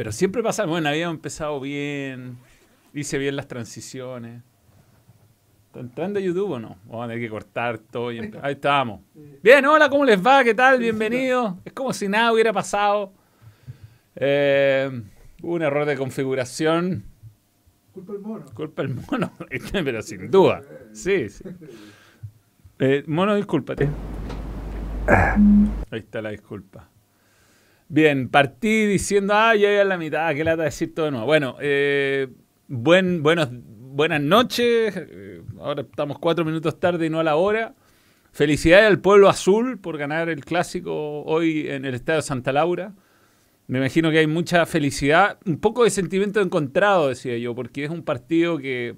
Pero siempre pasa, bueno, habíamos empezado bien, hice bien las transiciones. ¿Está entrando a YouTube o no? Vamos a tener que cortar todo. Y Ahí estamos. Bien, hola, ¿cómo les va? ¿Qué tal? Bienvenidos. Es como si nada hubiera pasado. Eh, hubo un error de configuración. Culpa del mono. Culpa el mono, pero sin duda. Sí, sí. Eh, mono, discúlpate. Ahí está la disculpa. Bien, partí diciendo, ah, ya iba a la mitad, qué lata decir todo de nuevo. Bueno, eh, buen, buenos, buenas noches. eh, ahora estamos cuatro minutos tarde y no a la hora. Felicidades al pueblo azul por ganar el clásico hoy en el Estadio Santa Laura. Me imagino que hay mucha felicidad, un poco de sentimiento encontrado, decía yo, porque es un partido que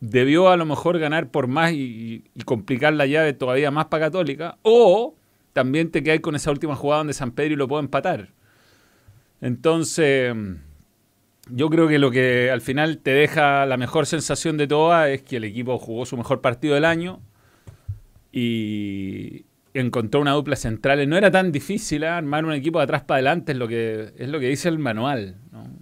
debió a lo mejor ganar por más y, y complicar la llave todavía más para Católica, o también te quedas con esa última jugada donde San Pedro lo puede empatar. Entonces, yo creo que lo que al final te deja la mejor sensación de todas es que el equipo jugó su mejor partido del año y encontró una dupla central. No era tan difícil ¿eh? armar un equipo de atrás para adelante, es lo que, es lo que dice el manual.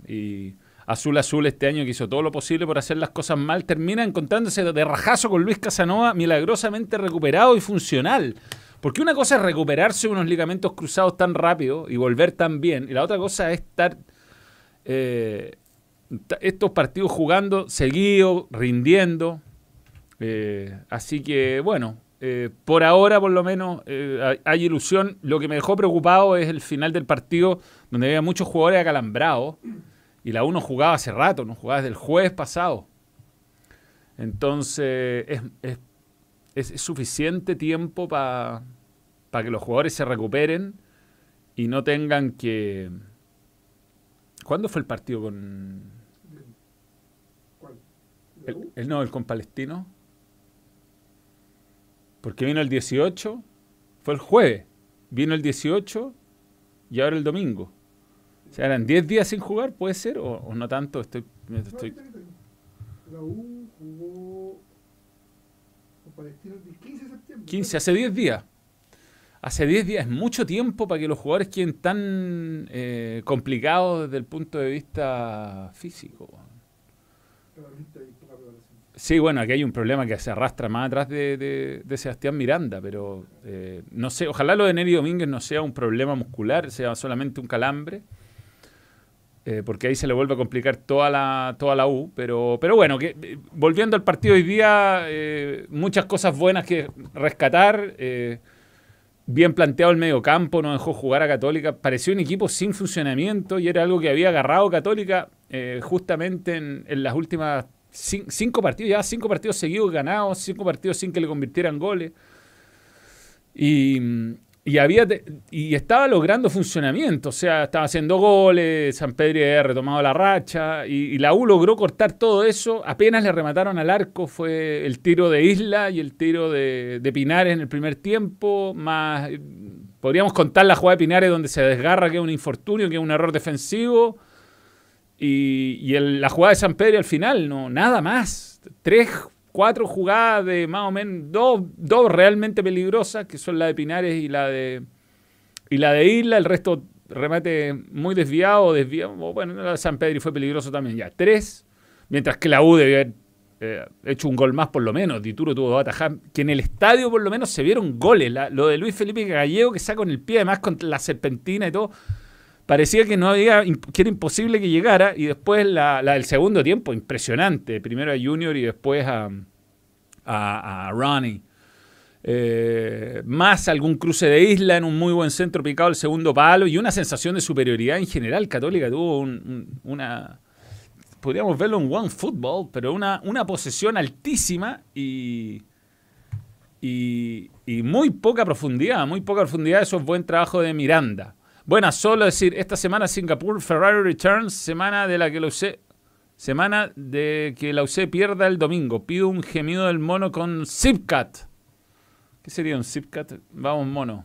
Y Azul Azul este año que hizo todo lo posible por hacer las cosas mal, termina encontrándose de rajazo con Luis Casanova, milagrosamente recuperado y funcional. Porque una cosa es recuperarse unos ligamentos cruzados tan rápido y volver tan bien, y la otra cosa es estar eh, estos partidos jugando seguido, rindiendo. Eh, así que, bueno, eh, por ahora por lo menos hay, hay ilusión. Lo que me dejó preocupado es el final del partido, donde había muchos jugadores acalambrados. Y la uno jugaba hace rato, no jugaba desde el jueves pasado. Entonces, es, es- es- es suficiente tiempo para que los jugadores se recuperen y no tengan que... ¿Cuándo fue el partido con... ¿Cuál? ¿La El, no, el con Palestino. Porque vino el 18, fue el jueves. Vino el 18 y ahora el domingo. O sea, eran 10 días sin jugar, ¿puede ser? ¿O, o no tanto? Estoy, estoy-. La U jugó con Palestino el 15 de septiembre. 15, hace 10 días. Hace 10 días es mucho tiempo para que los jugadores queden tan eh, complicados desde el punto de vista físico. Sí, bueno, aquí hay un problema que se arrastra más atrás de, de- de Sebastián Miranda, pero eh, no sé, ojalá lo de Neri Domínguez no sea un problema muscular, sea solamente un calambre, eh, porque ahí se le vuelve a complicar toda la, toda la U, pero, pero bueno, que, eh, volviendo al partido hoy día, eh, muchas cosas buenas que rescatar, eh, bien planteado el medio campo, no dejó jugar a Católica, pareció un equipo sin funcionamiento y era algo que había agarrado Católica justamente en, las últimas cin- cinco partidos, ya cinco partidos seguidos ganados, cinco partidos sin que le convirtieran goles. Y, y había y estaba logrando funcionamiento, o sea, estaba haciendo goles, San Pedro había retomado la racha y, la U logró cortar todo eso, apenas le remataron al arco, fue el tiro de Isla y el tiro de, de Pinares en el primer tiempo, más podríamos contar la jugada de Pinares donde se desgarra que es un infortunio, que es un error defensivo. Y, y el- la jugada de San Pedro al final, no, nada más. Tres, cuatro jugadas de más o menos, dos, dos realmente peligrosas, que son la de Pinares y la de, y la de Isla, el resto remate muy desviado, desviado. Bueno, la de San Pedro fue peligroso también, ya. Tres, mientras que la U debió haber eh, hecho un gol más por lo menos. Dituro tuvo dos atajar, que en el estadio por lo menos se vieron goles. Lo de Luis Felipe Gallego que saca con el pie, además con la serpentina y todo parecía que no había que era imposible que llegara y después la, del segundo tiempo impresionante. Primero a Junior y después a, a, Ronnie. Eh, más algún cruce de isla en un muy buen centro picado al segundo palo y una sensación de superioridad en general. Católica tuvo un- una podríamos verlo en One Football pero una, una posesión altísima y y, y muy poca profundidad, muy poca profundidad, eso es buen trabajo de Miranda. Bueno, solo decir, esta semana Singapur Ferrari Returns, semana de la que la UC, semana de que la UC pierda el domingo. Pido un gemido del mono con Zipcat. ¿Qué sería un Zipcat? Vamos, mono.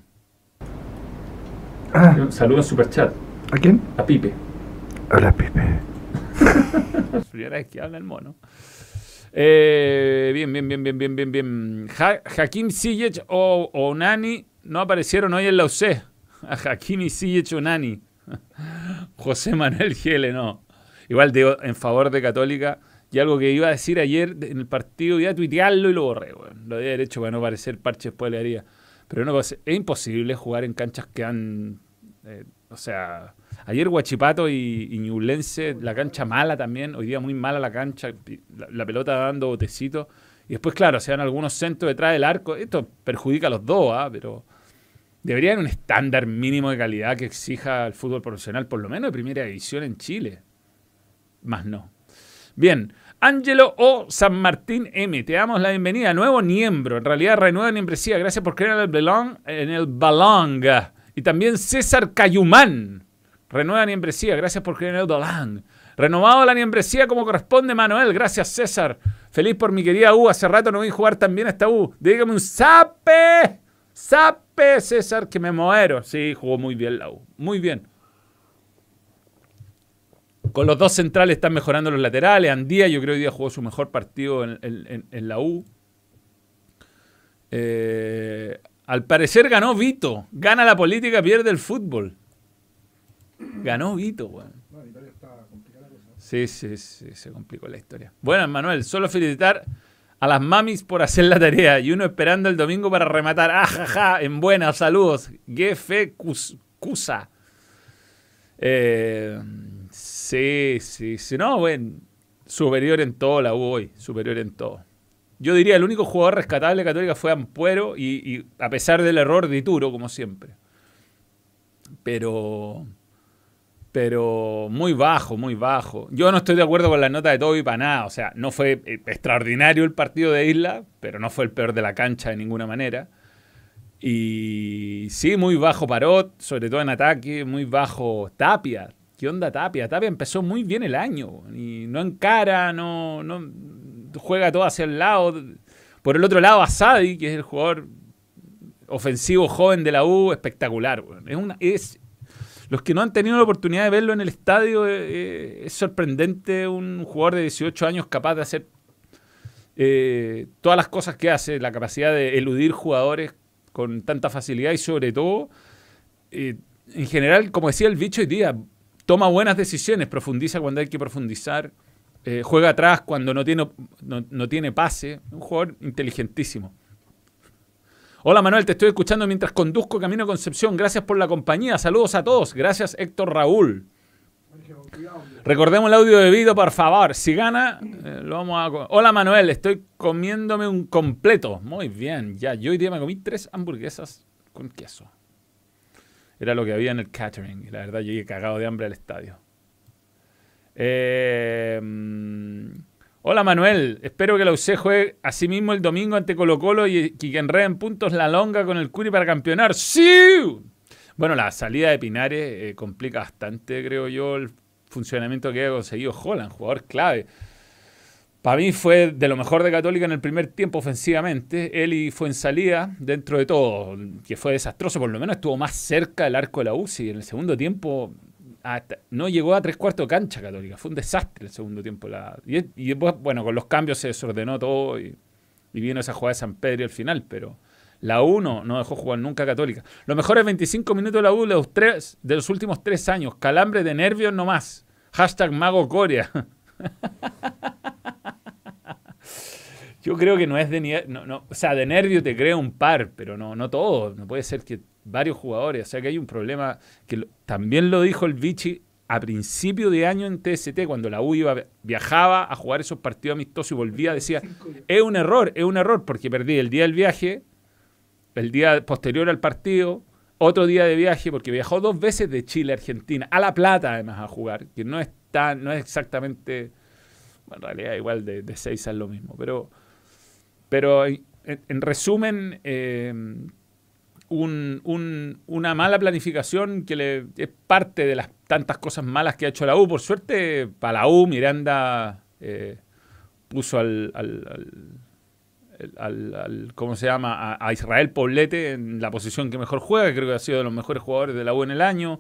Ah, Saludos en Superchat. ¿A quién? A Pipe. Hola, Pipe. Primera vez que habla el mono. Eh, bien, bien, bien, bien, bien, bien, bien. Ja- Hakim Ziyech o, o Nani no aparecieron hoy en la UC. A Hakim y Ziyech o Nani. José Manuel Giele, no. Igual digo, en favor de Católica, y algo que iba a decir ayer en el partido, iba a tuitearlo y lo borré, Lo había hecho para no parecer parche después le haría. Pero no, es imposible jugar en canchas que han... Eh, o sea, ayer Guachipato y, y la cancha mala también, hoy día muy mala la cancha, la, pelota dando botecito. Y después, claro, se dan algunos centros detrás del arco. Esto perjudica a los dos, ¿ah? pero debería haber un estándar mínimo de calidad que exija el fútbol profesional, por lo menos de primera división en Chile. Más no. Bien, Ángelo O. San Martín M. Te damos la bienvenida. Nuevo miembro. En realidad, renueva membresía. Gracias por creer en el balón. En el. Y también César Cayumán. Renueva membresía. Gracias por creer en el balón. Renovado la membresía como corresponde, Manuel. Gracias, César. Feliz por mi querida U. Hace rato no a jugar también a esta U. Dígame un sape. Sape, César, que me muero. Sí, jugó muy bien la U. Muy bien. Con los dos centrales están mejorando los laterales. Andía, yo creo que hoy día jugó su mejor partido en, la U. Eh, al parecer ganó Vito. Gana la política, pierde el fútbol. Ganó Vito, weón. Sí, sí, sí, se complicó la historia. Bueno, Manuel, solo felicitar a las mamis por hacer la tarea y uno esperando el domingo para rematar. ¡Ajaja! En buenas, saludos. Gefe Cusa. Eh, Sí, sí, sí. No, bueno, superior en todo la U hoy, superior en todo. Yo diría el único jugador rescatable de Católica fue Ampuero y, a pesar del error de Ituro, como siempre. Pero pero muy bajo, muy bajo. Yo no estoy de acuerdo con la nota de Toby para nada. O sea, no fue eh, extraordinario el partido de Isla, pero no fue el peor de la cancha de ninguna manera. Y sí, muy bajo Parot, sobre todo en ataque, muy bajo Tapia. ¿Qué onda Tapia? Tapia empezó muy bien el año y no encara, no, no juega todo hacia el lado. Por el otro lado, Asadi, que es el jugador ofensivo joven de la U, espectacular. Es los que no han tenido la oportunidad de verlo en el estadio, eh, eh, es sorprendente un jugador de 18 años capaz de hacer eh, todas las cosas que hace, la capacidad de eludir jugadores con tanta facilidad y sobre todo, en general, como decía el bicho hoy día, toma buenas decisiones, profundiza cuando hay que profundizar, juega atrás cuando no tiene, no, tiene pase. Un jugador inteligentísimo. Hola Manuel, te estoy escuchando mientras conduzco Camino a Concepción. Gracias por la compañía. Saludos a todos. Gracias Héctor Raúl. Recordemos el audio de Vido, por favor. Si gana, eh, lo vamos a... Hola Manuel, estoy comiéndome un completo. Muy bien, ya. Yo hoy día me comí tres hamburguesas con queso. Era lo que había en el catering. Y la verdad, llegué cagado de hambre al estadio. Eh, hola Manuel, espero que la UC juegue así mismo el domingo ante Colo Colo y, que enrede en puntos la longa con el Curi para campeonar. ¡Sí! Bueno, la salida de Pinares eh, complica bastante, creo yo, el funcionamiento que ha conseguido Holland, jugador clave. Para mí fue de lo mejor de Católica en el primer tiempo ofensivamente. Eli fue en salida, dentro de todo, que fue desastroso. Por lo menos estuvo más cerca del arco de la UCI. En el segundo tiempo no llegó a tres cuartos de cancha Católica. Fue un desastre el segundo tiempo. y, después, bueno, con los cambios se desordenó todo y, vino esa jugada de San Pedro al final. Pero la U no, dejó jugar nunca a Católica. Los mejores 25 minutos de la U de los, tres, de los últimos tres años. Calambre de nervios no más. Hashtag Mago Corea. Yo creo que no es de no, no, o sea, de nervio te crea un par, pero no, no todo. No puede ser que varios jugadores. O sea que hay un problema que también lo dijo el Vichy a principio de año en TST, cuando la U iba, viajaba a jugar esos partidos amistosos y volvía, decía, es un error, es un error, porque perdí el día del viaje, el día posterior al partido, otro día de viaje, porque viajó dos veces de Chile a Argentina, a La Plata además a jugar, que no es, no es exactamente, en realidad igual de, seis es lo mismo, pero pero en, resumen, eh, una mala planificación que le, es parte de las tantas cosas malas que ha hecho la U. Por suerte, para la U, Miranda eh, puso al, al, ¿cómo se llama? A, Israel Poblete en la posición que mejor juega, creo que ha sido de los mejores jugadores de la U en el año.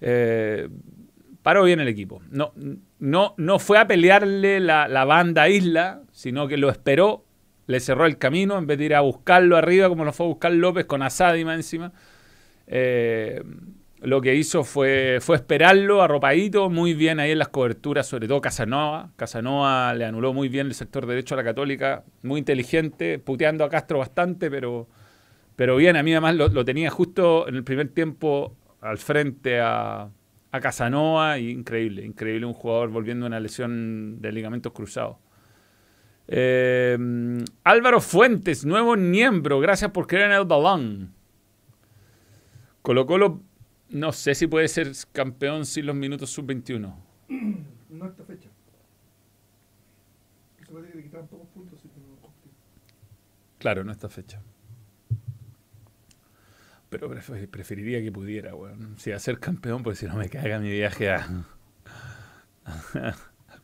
Eh, paró bien el equipo. No, no, no fue a pelearle la, la banda Isla, sino que lo esperó le cerró el camino en vez de ir a buscarlo arriba como lo fue a buscar López con Asadi más encima. Eh, lo que hizo fue, esperarlo arropadito, muy bien ahí en las coberturas, sobre todo Casanova. Casanova le anuló muy bien el sector derecho a la Católica, muy inteligente, puteando a Castro bastante, pero, pero bien, a mí además lo, tenía justo en el primer tiempo al frente a, a Casanova y increíble, increíble un jugador volviendo una lesión de ligamentos cruzados. Eh, Álvaro Fuentes, nuevo miembro, gracias por creer en el balón. Colo Colo no sé si puede ser campeón sin los minutos sub-21. No esta fecha. Que pocos puntos si Claro, no esta fecha. Pero preferiría que pudiera, weón. Si a ser campeón, pues si no me caiga mi viaje a,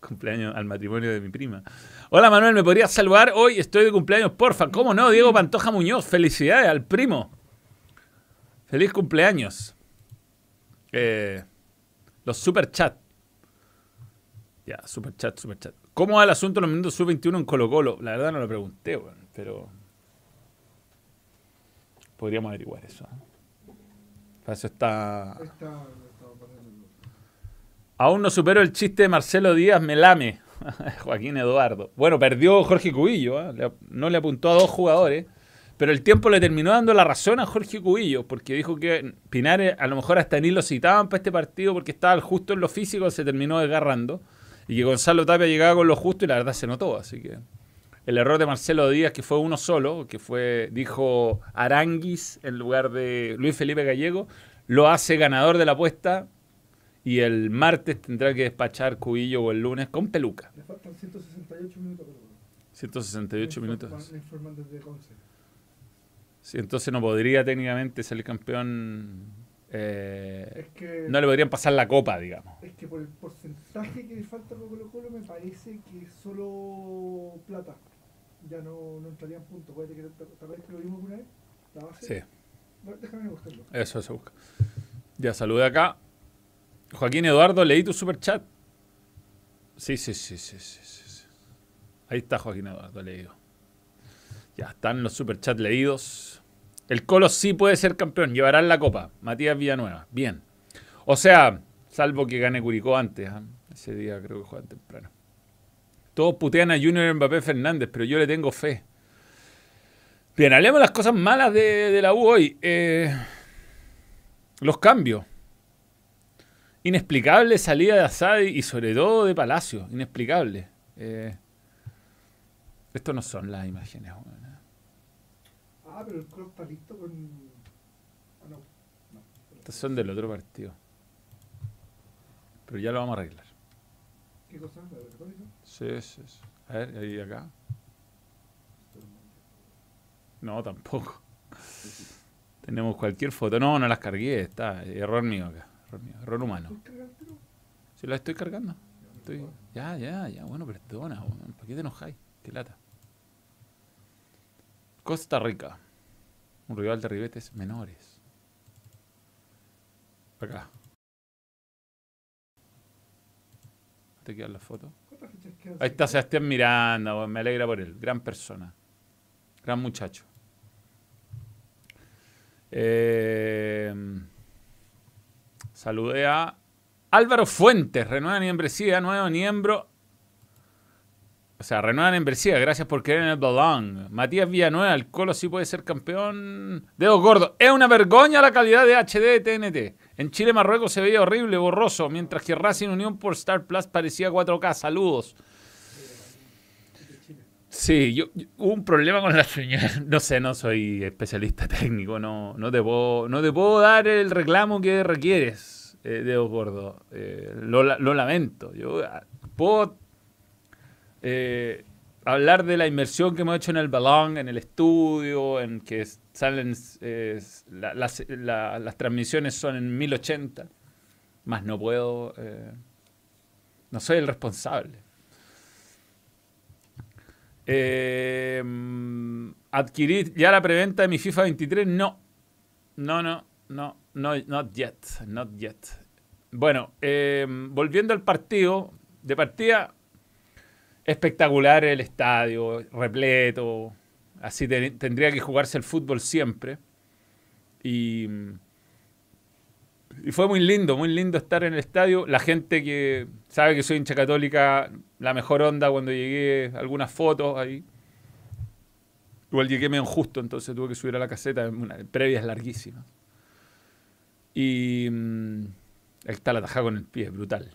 cumpleaños, al matrimonio de mi prima. Hola Manuel, ¿me podrías saludar? Hoy estoy de cumpleaños, porfa. ¿Cómo no? Diego Pantoja Muñoz, felicidades al primo. Feliz cumpleaños. Eh, los super chat. Ya, super chat, super chat. ¿Cómo va el asunto de los minutos sub-21 en Colo Colo? La verdad no lo pregunté, pero podríamos averiguar eso. ¿eh? Para eso está... Aún no supero el chiste de Marcelo Díaz Melame. Joaquín Eduardo. Bueno, perdió Jorge Cubillo. ¿eh? No le apuntó a dos jugadores. Pero el tiempo le terminó dando la razón a Jorge Cubillo, porque dijo que Pinares a lo mejor hasta ni lo citaban para este partido porque estaba justo en lo físico, se terminó desgarrando. Y que Gonzalo Tapia llegaba con lo justo y la verdad se notó. Así que el error de Marcelo Díaz, que fue uno solo, que fue, dijo Aranguis en lugar de Luis Felipe Gallego, lo hace ganador de la apuesta y el martes tendrá que despachar Cubillo o el lunes con peluca. Le faltan 168 minutos. 168 minutos. Sí, entonces no podría técnicamente ser el campeón. Eh, no le podrían pasar la copa, digamos. Es que por el porcentaje que le falta a Colo Colo me parece que solo plata. Ya no, no entrarían puntos. ¿Tal vez que lo vimos una vez? ¿La base? Sí. déjame buscarlo. Eso se busca. Ya, saludé acá. Joaquín Eduardo, leí tu super chat. Sí, sí, sí, sí, sí, sí. Ahí está Joaquín Eduardo, leído. Ya están los superchats leídos. El Colo sí puede ser campeón, llevarán la copa. Matías Villanueva, bien. O sea, salvo que gane Curicó antes. ¿ah? Ese día creo que juegan temprano. Todos putean a Junior Mbappé Fernández, pero yo le tengo fe. Bien, hablemos de las cosas malas de, la U hoy. Eh, los cambios. Inexplicable salida de Asadi y sobre todo de Palacio. Inexplicable. Eh, estos no son las imágenes. Ah, pero el cross está listo con. Ah, no. no. Estos son del otro partido. Pero ya lo vamos a arreglar. ¿Qué cosa? ¿La de Sí, sí, sí. A ver, ahí acá. No, tampoco. Tenemos cualquier foto. No, no las cargué. Está. Error mío acá. Error, mío. Error humano. Sí, la estoy cargando. Estoy... Ya, ya, ya. Bueno, perdona. ¿Por qué te enojáis? Qué lata. Costa Rica. Un rival de ribetes menores. Acá. ¿Te queda la foto? Ahí está Sebastián Miranda, me alegra por él. Gran persona. Gran muchacho. Eh, saludé a Álvaro Fuentes, renueva membresía, nuevo miembro o sea, renuevan en Bercia, gracias por creer en el balón. Matías Villanueva, el Colo sí puede ser campeón. Dedo gordo. Es una vergüenza la calidad de HD de TNT. En Chile, Marruecos se veía horrible, borroso, mientras que Racing Unión por Star Plus parecía 4K. Saludos. Sí, yo, hubo un problema con la señal. No sé, no soy especialista técnico, no, no, te, puedo, no te puedo dar el reclamo que requieres, eh, Gordo. Eh, lo, lo, lamento. Yo ah, puedo eh, hablar de la inversión que hemos hecho en el balón, en el estudio, en que salen eh, las transmisiones son en 1080, más no puedo, eh, no soy el responsable. Adquirir ya la preventa de mi FIFA 23, no, no, no, no, no, not yet, not yet. Bueno, volviendo al partido, de partida espectacular el estadio, repleto. Así tendría que jugarse el fútbol siempre. Y fue muy lindo, muy lindo estar en el estadio. La gente que sabe que soy hincha católica, la mejor onda cuando llegué, algunas fotos ahí. Igual llegué medio justo, entonces tuve que subir a la caseta, una, previas larguísimas. Y mm, ahí está la tajada con el pie, brutal.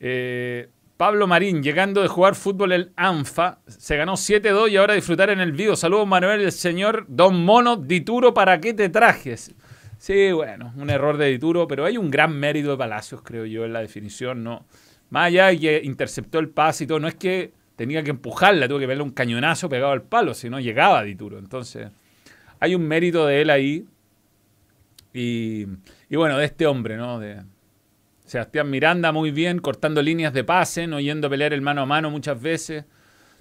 Eh, Pablo Marín, llegando de jugar fútbol el ANFA, se ganó 7-2 y ahora disfrutar en el vivo. Saludos Manuel, el señor Don Mono Dituro, ¿para qué te trajes? Sí, bueno, un error de Dituro, pero hay un gran mérito de Palacios, creo yo, en la definición, ¿no? Más allá de que interceptó el pase y todo, no es que tenía que empujarla, tuvo que verle un cañonazo pegado al palo, si no llegaba Dituro. Entonces, hay un mérito de él ahí. Y, y bueno, de este hombre, ¿no? De, Sebastián Miranda muy bien, cortando líneas de pase, no yendo a pelear el mano a mano muchas veces,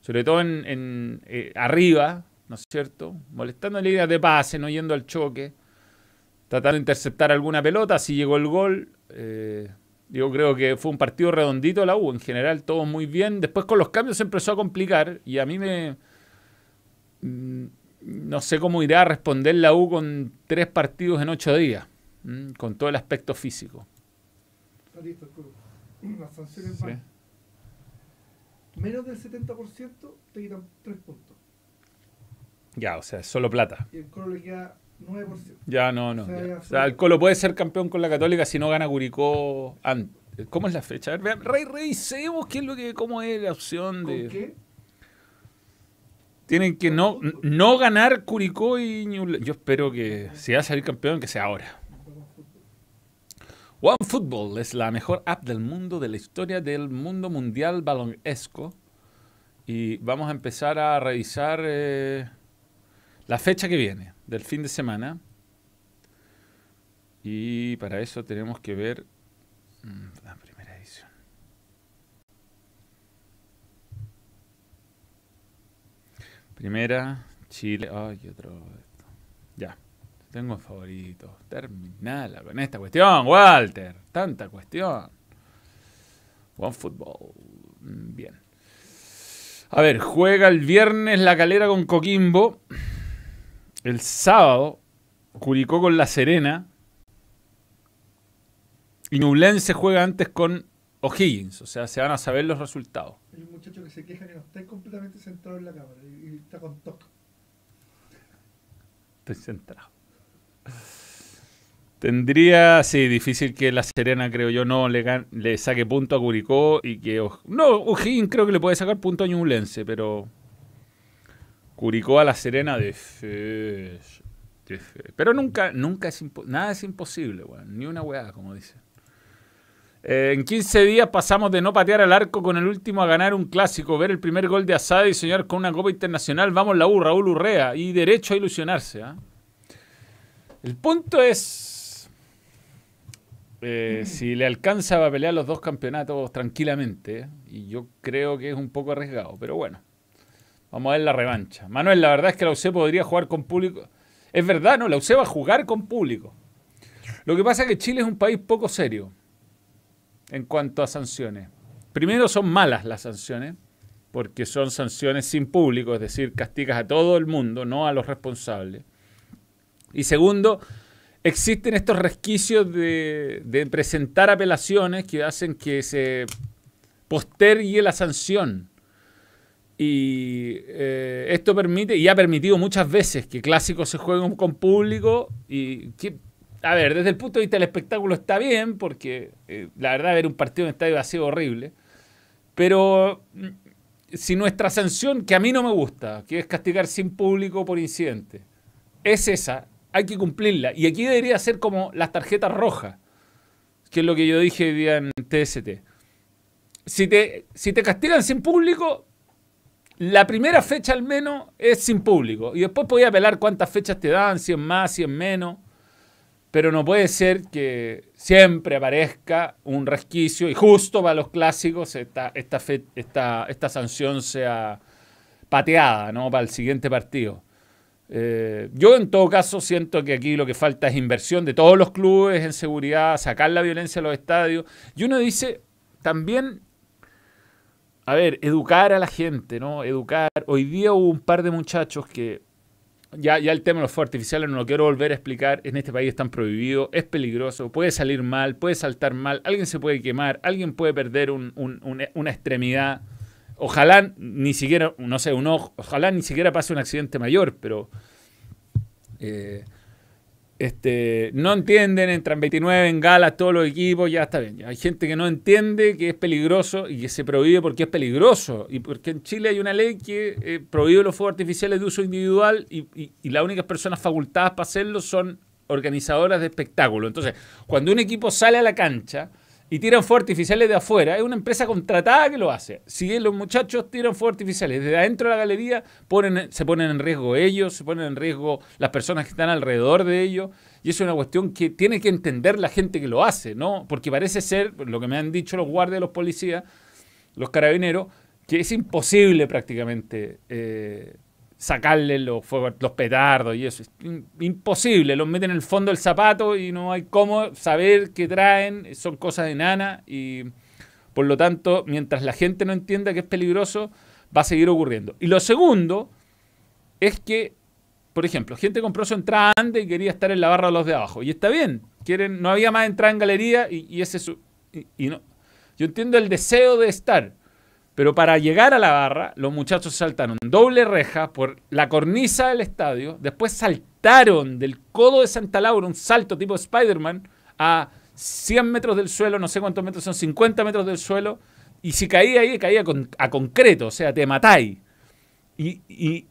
sobre todo en, eh, arriba, ¿no es cierto? Molestando líneas de pase, no yendo al choque, tratando de interceptar alguna pelota, así llegó el gol. Eh, yo creo que fue un partido redondito la U, en general todo muy bien. Después con los cambios se empezó a complicar y a mí me... Mm, no sé cómo irá a responder la U con tres partidos en ocho días, con todo el aspecto físico listo Las sanciones van. Menos del 70% te quitan 3 puntos. Ya, o sea, es solo plata. Y el Colo le queda 9%. Ya, no, no. O sea, el Colo puede ser campeón con la Católica si no gana Curicó antes. ¿Cómo es la fecha? A ver, rey, revisemos qué es lo que, cómo es la opción de. ¿Con qué? Tienen que no, no ganar Curicó y Yo espero que si va a salir campeón, que sea ahora. OneFootball es la mejor app del mundo, de la historia del mundo mundial balonesco. Y vamos a empezar a revisar eh, la fecha que viene, del fin de semana. Y para eso tenemos que ver mm, la primera edición. Primera, Chile. Ay, otro. Ya. Tengo favoritos. Terminala con esta cuestión, Walter. Tanta cuestión. One Football. Mm, bien. A ver, juega el viernes la calera con Coquimbo. El sábado, Curicó con La Serena. Y Nublense juega antes con O'Higgins. O sea, se van a saber los resultados. Hay un muchacho que se queja que no está completamente centrado en la cámara y está con toque. Estoy centrado. Tendría, sí, difícil que la Serena, creo yo, no le, le saque punto a Curicó y que... No, O'Higgins creo que le puede sacar punto a Ñublense, pero... Curicó a la Serena de fe, Pero nunca, nunca es nada es imposible, Ni una weá, como dice. Eh, en 15 días pasamos de no patear al arco con el último a ganar un clásico, ver el primer gol de Asada y soñar con una Copa Internacional. Vamos la U, Raúl Urrea. Y derecho a ilusionarse, ¿ah? El punto es eh, si le alcanza a pelear los dos campeonatos tranquilamente, y yo creo que es un poco arriesgado, pero bueno, vamos a ver la revancha. Manuel, la verdad es que la UC podría jugar con público. Es verdad, no, la UC va a jugar con público. Lo que pasa es que Chile es un país poco serio en cuanto a sanciones. Primero son malas las sanciones, porque son sanciones sin público, es decir, castigas a todo el mundo, no a los responsables. Y segundo, existen estos resquicios de, presentar apelaciones que hacen que se postergue la sanción. Y eh, esto permite, y ha permitido muchas veces que clásicos se jueguen con público y a ver, desde el punto de vista del espectáculo está bien, porque eh, la verdad ver un partido en estadio ha sido horrible, pero mm, si nuestra sanción, que a mí no me gusta, que es castigar sin público por incidente, es esa, hay que cumplirla. Y aquí debería ser como las tarjetas rojas, que es lo que yo dije hoy día en TST. Si te, si te castigan sin público, la primera fecha al menos es sin público. Y después podía apelar cuántas fechas te dan, si es más, si es menos. Pero no puede ser que siempre aparezca un resquicio y justo para los clásicos esta, esta, esta, esta sanción sea pateada ¿no? para el siguiente partido. Eh, yo en todo caso siento que aquí lo que falta es inversión de todos los clubes en seguridad, sacar la violencia a los estadios. Y uno dice también, a ver, educar a la gente, ¿no? Educar. Hoy día hubo un par de muchachos que ya, ya el tema de los fuegos artificiales no lo quiero volver a explicar. En este país están prohibidos, es peligroso, puede salir mal, puede saltar mal, alguien se puede quemar, alguien puede perder una extremidad. Ojalá ni siquiera, no sé, un ojo, ojalá ni siquiera pase un accidente mayor, pero eh, este, no entienden, entran 29 en galas todos los equipos, ya está bien. hay gente que no entiende que es peligroso y que se prohíbe porque es peligroso. Y porque en Chile hay una ley que eh, prohíbe los fuegos artificiales de uso individual y, y las únicas personas facultadas para hacerlo son organizadoras de espectáculos. Entonces, cuando un equipo sale a la cancha, y tiran fuegos artificiales de afuera. Es una empresa contratada que lo hace. Si los muchachos tiran fuegos artificiales desde adentro de la galería, ponen, se ponen en riesgo ellos, se ponen en riesgo las personas que están alrededor de ellos. Y es una cuestión que tiene que entender la gente que lo hace, ¿no? Porque parece ser, lo que me han dicho los guardias, los policías, los carabineros, que es imposible prácticamente eh, sacarle los fuegos, los petardos y eso. Es imposible, los meten en el fondo del zapato y no hay cómo saber qué traen, son cosas de nana y por lo tanto, mientras la gente no entienda que es peligroso, va a seguir ocurriendo. Y lo segundo es que, por ejemplo, gente compró su entrada antes y quería estar en la barra de los de abajo. Y está bien, quieren, no había más entrada en galería y, ese es su, y no. Yo entiendo el deseo de estar, pero para llegar a la barra, los muchachos saltaron doble reja por la cornisa del estadio, después saltaron del codo de Santa Laura, un salto tipo Spider-Man, a 100 metros del suelo, no sé cuántos metros son, 50 metros del suelo, y si caía ahí, caía a concreto, o sea, te matáis. Y,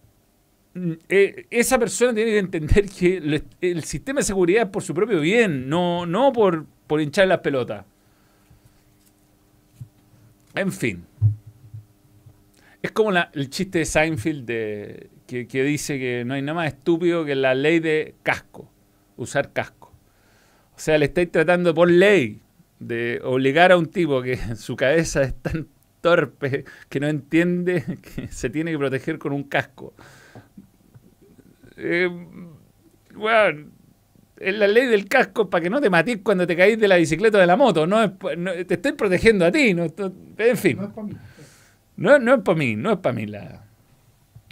mm, eh, esa persona tiene que entender que el, sistema de seguridad es por su propio bien, no, no por, por hinchar las pelotas. En fin. Es como el chiste de Seinfeld de, que, dice que no hay nada más estúpido que la ley de casco, usar casco. O sea, le estáis tratando por ley de obligar a un tipo que su cabeza es tan torpe que no entiende que se tiene que proteger con un casco. Eh, bueno, es la ley del casco para que no te matís cuando te caís de la bicicleta o de la moto. No, te estoy protegiendo a ti. No, en fin. No, no es para mí, no es para mí la...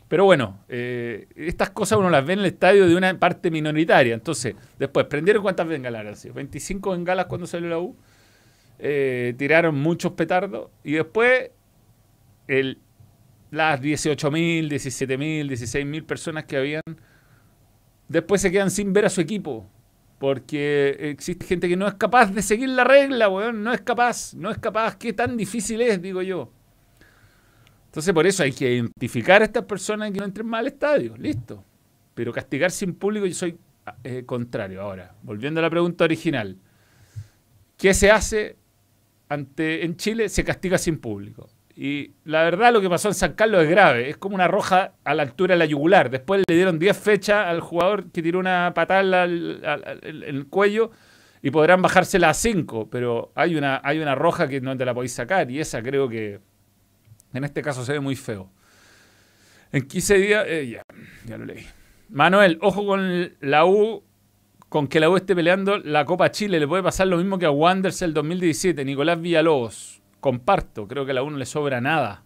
Pero bueno, eh, estas cosas uno las ve en el estadio de una parte minoritaria. Entonces, después, ¿prendieron cuántas bengalas? 25 bengalas cuando salió la U. Eh, tiraron muchos petardos. Y después, el, las 18.000, 17.000, 16.000 personas que habían, después se quedan sin ver a su equipo. Porque existe gente que no es capaz de seguir la regla, weón. No es capaz, no es capaz. ¿Qué tan difícil es, digo yo? Entonces, por eso hay que identificar a estas personas que no entren mal al estadio. Listo. Pero castigar sin público, yo soy eh, contrario. Ahora, volviendo a la pregunta original. ¿Qué se hace ante, en Chile? Se castiga sin público. Y la verdad, lo que pasó en San Carlos es grave. Es como una roja a la altura de la yugular. Después le dieron 10 fechas al jugador que tiró una patada en el cuello y podrán bajársela a 5. Pero hay una, hay una roja que no te la podéis sacar. Y esa creo que en este caso se ve muy feo. En 15 días, eh, ya, ya lo leí. Manuel, ojo con la U, con que la U esté peleando la Copa Chile. Le puede pasar lo mismo que a Wanderers el 2017. Nicolás Villalobos, comparto, creo que a la U no le sobra nada.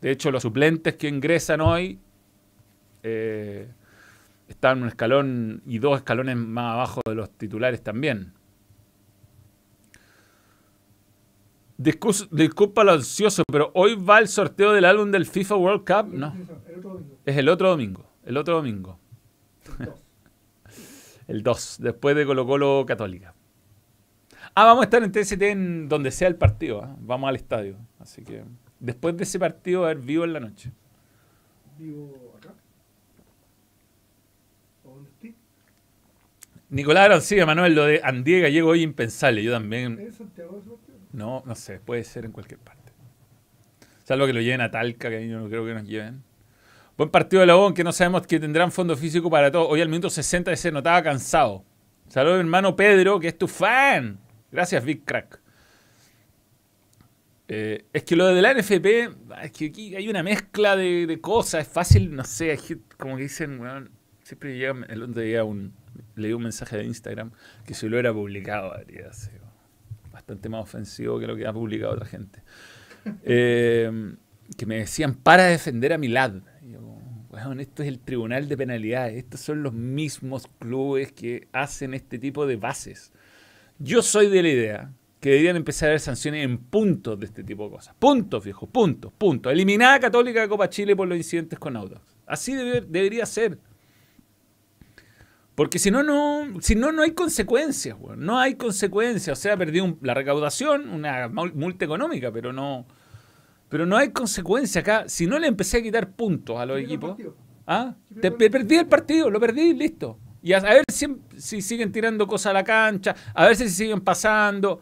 De hecho, los suplentes que ingresan hoy eh, están un escalón y dos escalones más abajo de los titulares también. Disculpa lo ansioso, pero hoy va el sorteo del álbum del FIFA World Cup. No. Es el otro domingo. El otro domingo. El 2, después de Colo Colo Católica. Ah, vamos a estar en TST en donde sea el partido. ¿ah? Vamos al estadio. Así que después de ese partido, a ver vivo en la noche. ¿Vivo acá? ¿O dónde estoy? Nicolás Arancía, Manuel, lo de Andiega llegó hoy impensable. Yo también. ¿Es Santiago no, no sé, puede ser en cualquier parte. Salvo que lo lleven a Talca, que yo no creo que nos lleven. Buen partido de la que no sabemos que tendrán fondo físico para todo. Hoy al minuto 60 se notaba cansado. Saludos hermano Pedro, que es tu fan. Gracias, Big Crack. Eh, es que lo de la NFP, es que aquí hay una mezcla de, cosas, es fácil, no sé, como que dicen, bueno, siempre llega, el otro día un, leí un mensaje de Instagram que si lo hubiera publicado, habría sido bastante más ofensivo que lo que ha publicado otra gente. Eh, que me decían, para defender a Milad. Bueno, esto es el tribunal de penalidades. Estos son los mismos clubes que hacen este tipo de bases. Yo soy de la idea que deberían empezar a haber sanciones en puntos de este tipo de cosas. Puntos, viejo, puntos, puntos. Eliminada Católica de Copa Chile por los incidentes con Audax. Así debería ser. Porque si no, no, si no, no hay consecuencias, No hay consecuencias. O sea, perdí la recaudación, una multa económica, pero no, pero no hay consecuencias acá. Si no le empecé a quitar puntos a los equipos. ¿Ah? Te, perdí el partido, lo perdí, listo. Y a, ver si, si, siguen tirando cosas a la cancha, a ver si siguen pasando.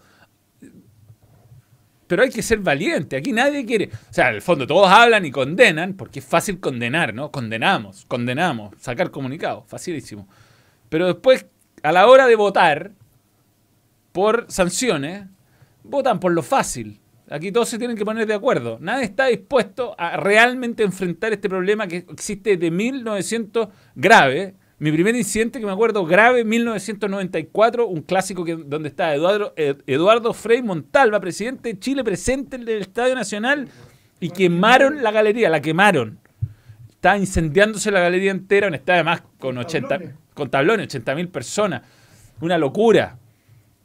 Pero hay que ser valiente. Aquí nadie quiere. O sea, en el fondo todos hablan y condenan, porque es fácil condenar, ¿no? Condenamos, condenamos, sacar comunicados, facilísimo. Pero después, a la hora de votar por sanciones, votan por lo fácil. Aquí todos se tienen que poner de acuerdo. Nadie está dispuesto a realmente enfrentar este problema que existe desde 1900 grave. Mi primer incidente que me acuerdo grave, 1994, un clásico que, donde está Eduardo, Eduardo Frei Montalva, presidente de Chile, presente en el Estadio Nacional, y quemaron la galería, la quemaron. Estaba incendiándose la galería entera, un estadio además con 80 con tablones, 80 mil personas. Una locura.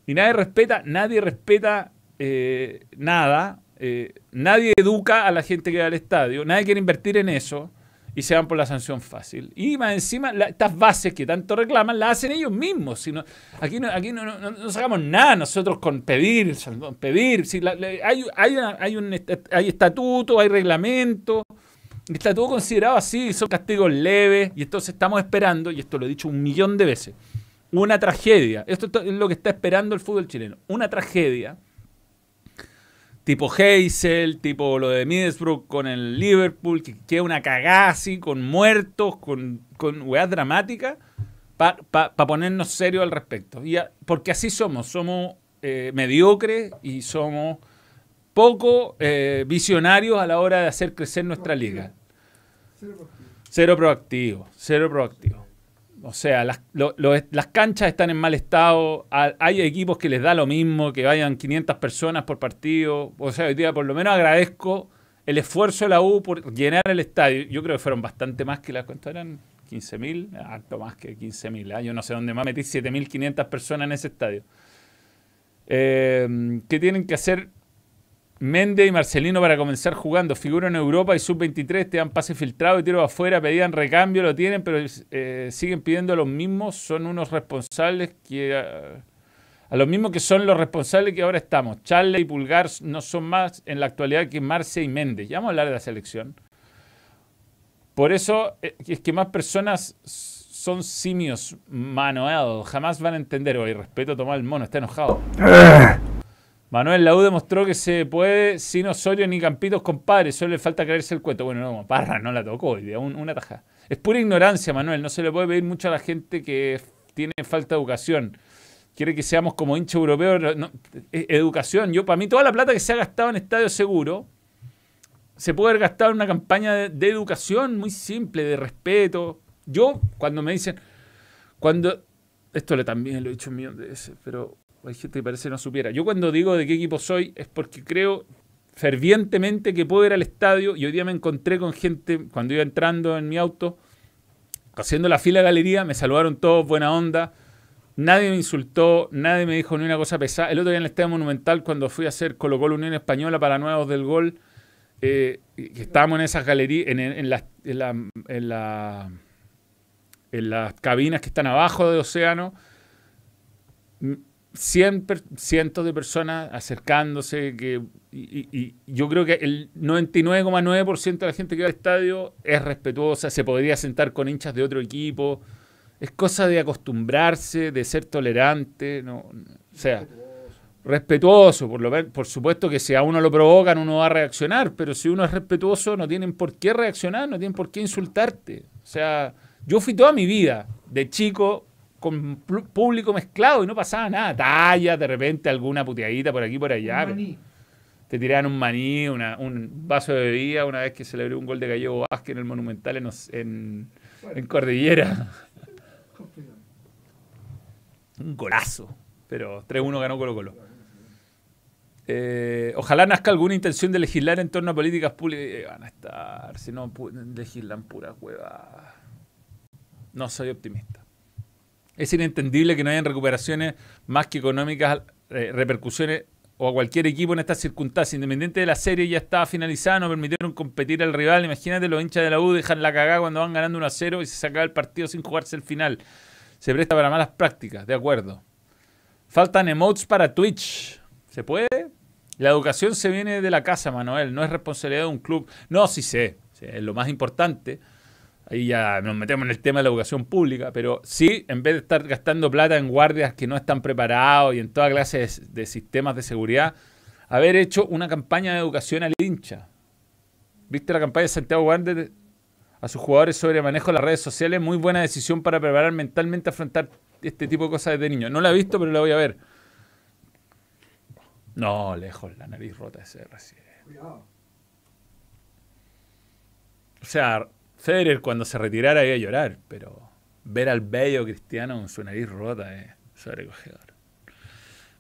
Y nadie respeta, nadie respeta eh, nada. Eh, nadie educa a la gente que va al estadio. Nadie quiere invertir en eso. Y se van por la sanción fácil. Y más encima, estas bases que tanto reclaman, las hacen ellos mismos. Si aquí no, aquí no, no, sacamos nada nosotros con pedir. pedir si hay, hay, hay, un, hay estatuto, hay reglamento. Está todo considerado así, son castigos leves, y entonces estamos esperando, y esto lo he dicho un millón de veces, una tragedia. Esto es lo que está esperando el fútbol chileno. Una tragedia tipo Heysel, tipo lo de Middlesbrough con el Liverpool, que queda una cagada así, con muertos, con, con weas dramáticas, para ponernos serios al respecto. Y porque así somos, somos eh, mediocres y somos poco eh, visionarios a la hora de hacer crecer nuestra liga. Cero proactivo. Cero proactivo, O sea, las, las, canchas están en mal estado. Hay equipos que les da lo mismo que vayan 500 personas por partido. O sea, hoy día por lo menos agradezco el esfuerzo de la U por llenar el estadio. Yo creo que fueron bastante más que las cuentas eran 15.000, harto más que 15.000. ¿eh? Yo no sé dónde más metí 7.500 personas en ese estadio. Eh, ¿Qué tienen que hacer Méndez y Marcelino para comenzar jugando. Figuran en Europa y sub-23, te dan pase filtrado y tiro afuera, pedían recambio, lo tienen, pero eh, siguen pidiendo los mismos. Son unos responsables que... a los mismos que son los responsables que ahora estamos. Charle y Pulgar no son más en la actualidad que Marce y Méndez. Ya vamos a hablar de la selección. Por eso eh, es que más personas son simios, Manuel. Jamás van a entender. Hoy respeto a tomar el mono, está enojado. Manuel Laú demostró que se puede sin Osorio ni Campitos compadre, solo le falta creerse el cuento. Bueno, no, Parra no la tocó hoy una taja. Es pura ignorancia, Manuel, no se le puede pedir mucho a la gente que tiene falta de educación. Quiere que seamos como hincha europeo, e, educación. Yo, para mí, toda la plata que se ha gastado en Estadio Seguro se puede haber gastado en una campaña de, de educación muy simple, de respeto. Yo, cuando me dicen, cuando, esto le también lo he dicho un millón de veces, pero hay gente que parece no supiera. Yo cuando digo de qué equipo soy es porque creo fervientemente que puedo ir al estadio y hoy día me encontré con gente cuando iba entrando en mi auto, haciendo la fila galería, me saludaron todos, buena onda. Nadie me insultó, nadie me dijo ni una cosa pesada. El otro día en el Estadio Monumental, cuando fui a hacer Colo Colo Unión Española para Nuevos del Gol, eh, estábamos en esas galerías, en, en, la, en, en, la, en las cabinas que están abajo de Océano cientos de personas acercándose, que, y, yo creo que el 99,9% de la gente que va al estadio es respetuosa, se podría sentar con hinchas de otro equipo, es cosa de acostumbrarse, de ser tolerante, no, o sea, respetuoso, por, lo, por supuesto que si a uno lo provocan uno va a reaccionar, pero si uno es respetuoso no tienen por qué reaccionar, no tienen por qué insultarte, o sea, yo fui toda mi vida, de chico, con público mezclado y no pasaba nada. Talla, de repente alguna puteadita por aquí por allá. Te tiraban un maní, un vaso de bebida una vez que celebré un gol de Gallego Vázquez en el Monumental en, en, Cordillera. un golazo. Pero 3-1 ganó Colo Colo. Eh, ojalá nazca alguna intención de legislar en torno a políticas públicas. Eh, van a estar, si no legislan pura hueva. No soy optimista. Es inentendible que no hayan recuperaciones más que económicas, eh, repercusiones o a cualquier equipo en estas circunstancias. Independiente de la serie, ya estaba finalizada, no permitieron competir al rival. Imagínate, los hinchas de la U dejan la cagada cuando van ganando 1 a 0 y se saca el partido sin jugarse el final. Se presta para malas prácticas, de acuerdo. Faltan emotes para Twitch. ¿Se puede? La educación se viene de la casa, Manuel, no es responsabilidad de un club. No, sí sé, es lo más importante. Ahí ya nos metemos en el tema de la educación pública, pero sí, en vez de estar gastando plata en guardias que no están preparados y en toda clase de, de sistemas de seguridad, haber hecho una campaña de educación al hincha. ¿Viste la campaña de Santiago Wander a sus jugadores sobre manejo de las redes sociales? Muy buena decisión para preparar mentalmente a afrontar este tipo de cosas desde niño. No la he visto, pero la voy a ver. No, lejos, la nariz rota ese recién. Cuidado. O sea, Federer cuando se retirara iba a llorar, pero ver al bello cristiano con su nariz rota es sobrecogedor.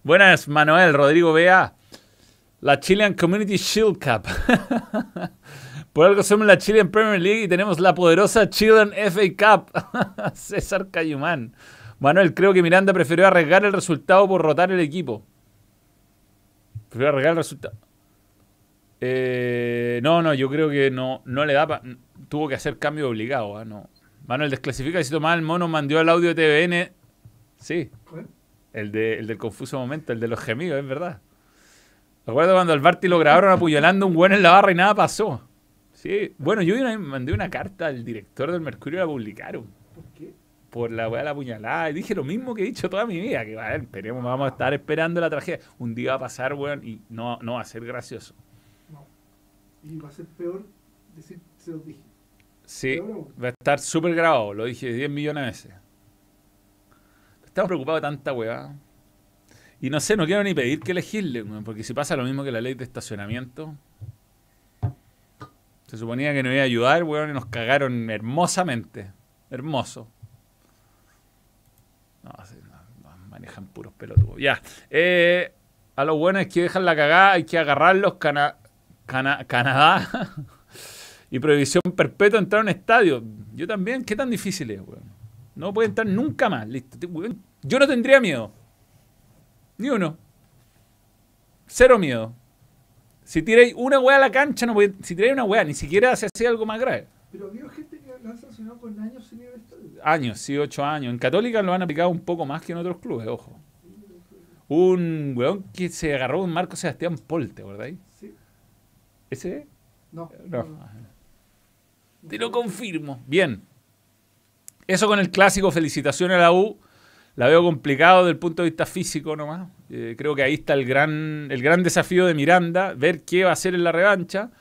Buenas, Manuel, Rodrigo Bea. La Chilean Community Shield Cup. Por algo somos la Chilean Premier League y tenemos la poderosa Chilean FA Cup. César Cayumán. Manuel, creo que Miranda prefirió arriesgar el resultado por rotar el equipo. Prefirió arriesgar el resultado. Eh, no, no, yo creo que no, no le da. Tuvo que hacer cambio obligado. ¿ah? No. Manuel desclasifica y si el mono mandó el audio de TVN. Sí. El, de, el del confuso momento, el de los gemidos, es verdad. Recuerdo cuando al Barty lo grabaron apuñalando un buen en la barra y nada pasó. Sí. Bueno, yo mandé una carta al director del Mercurio y la publicaron por la weá de la puñalada. Y dije lo mismo que he dicho toda mi vida, que va, esperemos, vamos a estar esperando la tragedia. Un día va a pasar, weón, y no, no va a ser gracioso. No. Y va a ser peor decir, se lo dije. Sí, va a estar súper grabado, lo dije 10 millones de veces. Estamos preocupados de tanta weá. Y no sé, no quiero ni pedir que elegirle, porque si pasa lo mismo que la ley de estacionamiento. Se suponía que nos iba a ayudar, weón, y nos cagaron hermosamente. Hermoso. No, manejan puros pelotudos. Ya. Eh, a lo bueno es que dejan la cagada, hay que agarrarlos. Cana, Canadá y prohibición perpetua entrar a un estadio. Yo también, ¿qué tan difícil es, weón? No puede entrar nunca más. Listo. Yo no tendría miedo. Ni uno. Cero miedo. Si tiráis una weá a la cancha, no puede, si tiráis una weá, ni siquiera se hace algo más grave. Pero había gente que la han sancionado con años sin ir al estadio años, sí, ocho años. En Católica lo han aplicado un poco más que en otros clubes, ojo. Un weón que se agarró un Marco Sebastián Polte, ¿verdad? Sí. ¿Ese? No. no. Te lo confirmo. Bien. Eso con el clásico, felicitaciones a la U. La veo complicado desde el punto de vista físico nomás. Eh, creo que ahí está el gran, el gran desafío de Miranda, ver qué va a hacer en la revancha.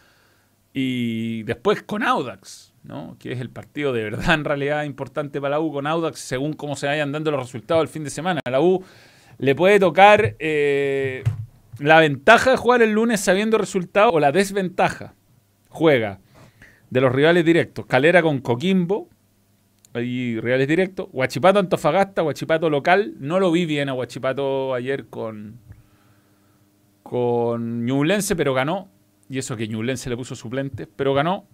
Y después con Audax que es el partido de verdad en realidad importante para la U con Audax, según cómo se vayan dando los resultados del fin de semana. A la U le puede tocar eh, la ventaja de jugar el lunes sabiendo resultados o la desventaja. Juega de los rivales directos. Calera con Coquimbo, ahí rivales directos. Huachipato Antofagasta, Huachipato local. No lo vi bien a Huachipato ayer con, con Ñublense, pero ganó. Y eso que Ñublense le puso suplente, pero ganó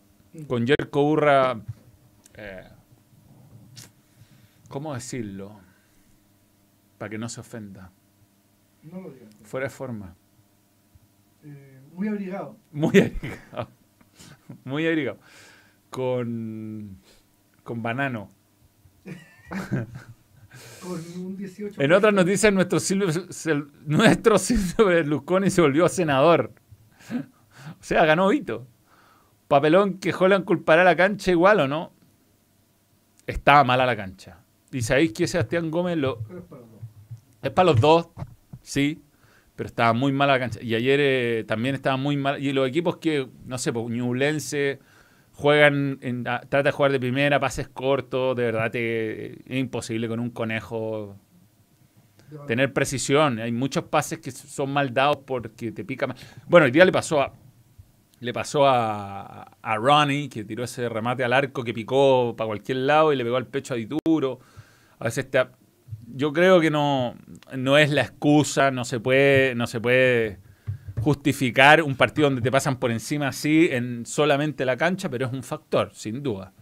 con Jerko Urra, eh, ¿cómo decirlo? Para que no se ofenda. No lo digas. Fuera de forma. Eh, muy abrigado. Muy abrigado. Muy abrigado. Con, con banano. con un 18. En otras noticias, nuestro Silvio, nuestro Silvio Berlusconi se volvió senador. O sea, ganó Vito. Papelón que Holland culpará la cancha igual o no. Estaba mala la cancha. Y sabéis que Sebastián Gómez lo. Es para los dos, sí, pero estaba muy mala la cancha. Y ayer eh, también estaba muy mal. Y los equipos que, no sé, pues Ñublense juegan, en, trata de jugar de primera, pases cortos, de verdad es imposible con un conejo tener precisión. Hay muchos pases que son mal dados porque te pica más. Bueno, el día le pasó a, le pasó a, a, Ronnie, que tiró ese remate al arco que picó para cualquier lado y le pegó al pecho a Dituro. A veces yo creo que no, no es la excusa, no se puede, no se puede justificar un partido donde te pasan por encima así en solamente la cancha, pero es un factor, sin duda.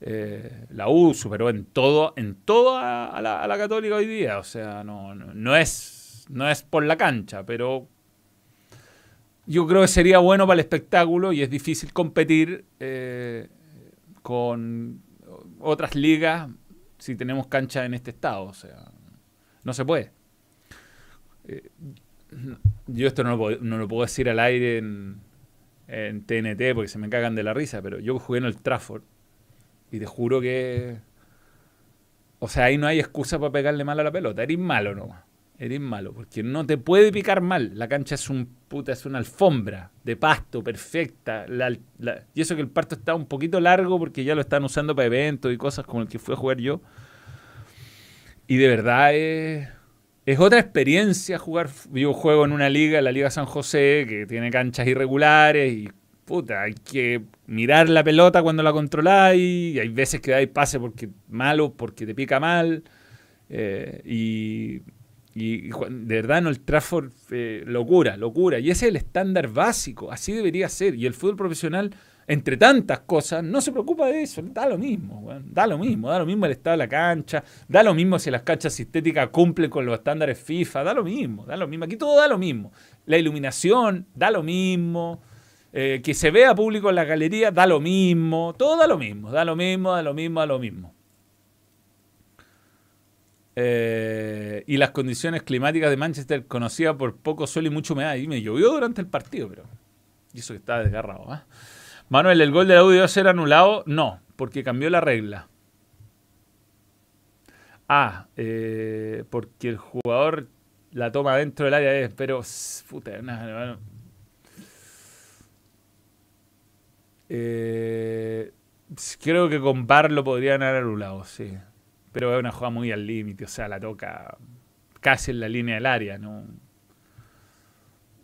Eh, la U superó en todo, en todo a, la, Católica hoy día. O sea, no, no, es, no es por la cancha, pero yo creo que sería bueno para el espectáculo y es difícil competir eh, con otras ligas si tenemos cancha en este estado. O sea, no se puede. Eh, yo esto no lo, puedo, decir al aire en, en TNT porque se me cagan de la risa, pero yo jugué en el Trafford y te juro que. O sea, ahí no hay excusa para pegarle mal a la pelota. Eres malo nomás. Eres malo. Porque no te puede picar mal. La cancha es un puta, es una alfombra de pasto perfecta. y eso que el pasto está un poquito largo porque ya lo están usando para eventos y cosas como el que fue a jugar yo. Y de verdad es, es otra experiencia jugar. Yo juego en una liga, la Liga San José, que tiene canchas irregulares y puta, hay que mirar la pelota cuando la controláis, y hay veces que dais pase porque malo, porque te pica mal, eh, y, de verdad en el Trafford, eh, locura, locura, y ese es el estándar básico, así debería ser, y el fútbol profesional, entre tantas cosas, no se preocupa de eso, da lo mismo, da lo mismo, da lo mismo el estado de la cancha, da lo mismo si las canchas sintéticas cumplen con los estándares FIFA, da lo mismo, da lo mismo, aquí todo da lo mismo, la iluminación, da lo mismo, eh, que se vea público en la galería, da lo mismo, todo da lo mismo, da lo mismo, da lo mismo, da lo mismo. Eh, y las condiciones climáticas de Manchester conocidas por poco sol y mucha humedad. Y me llovió durante el partido, pero. Y eso que estaba desgarrado. ¿eh? Manuel, ¿el gol de la U debe ser anulado? No, porque cambió la regla. Ah, porque el jugador la toma dentro del área. Pero, puta, Eh, creo que con Bar lo podrían haber anulado, sí. Pero es una jugada muy al límite, o sea, la toca casi en la línea del área, ¿no?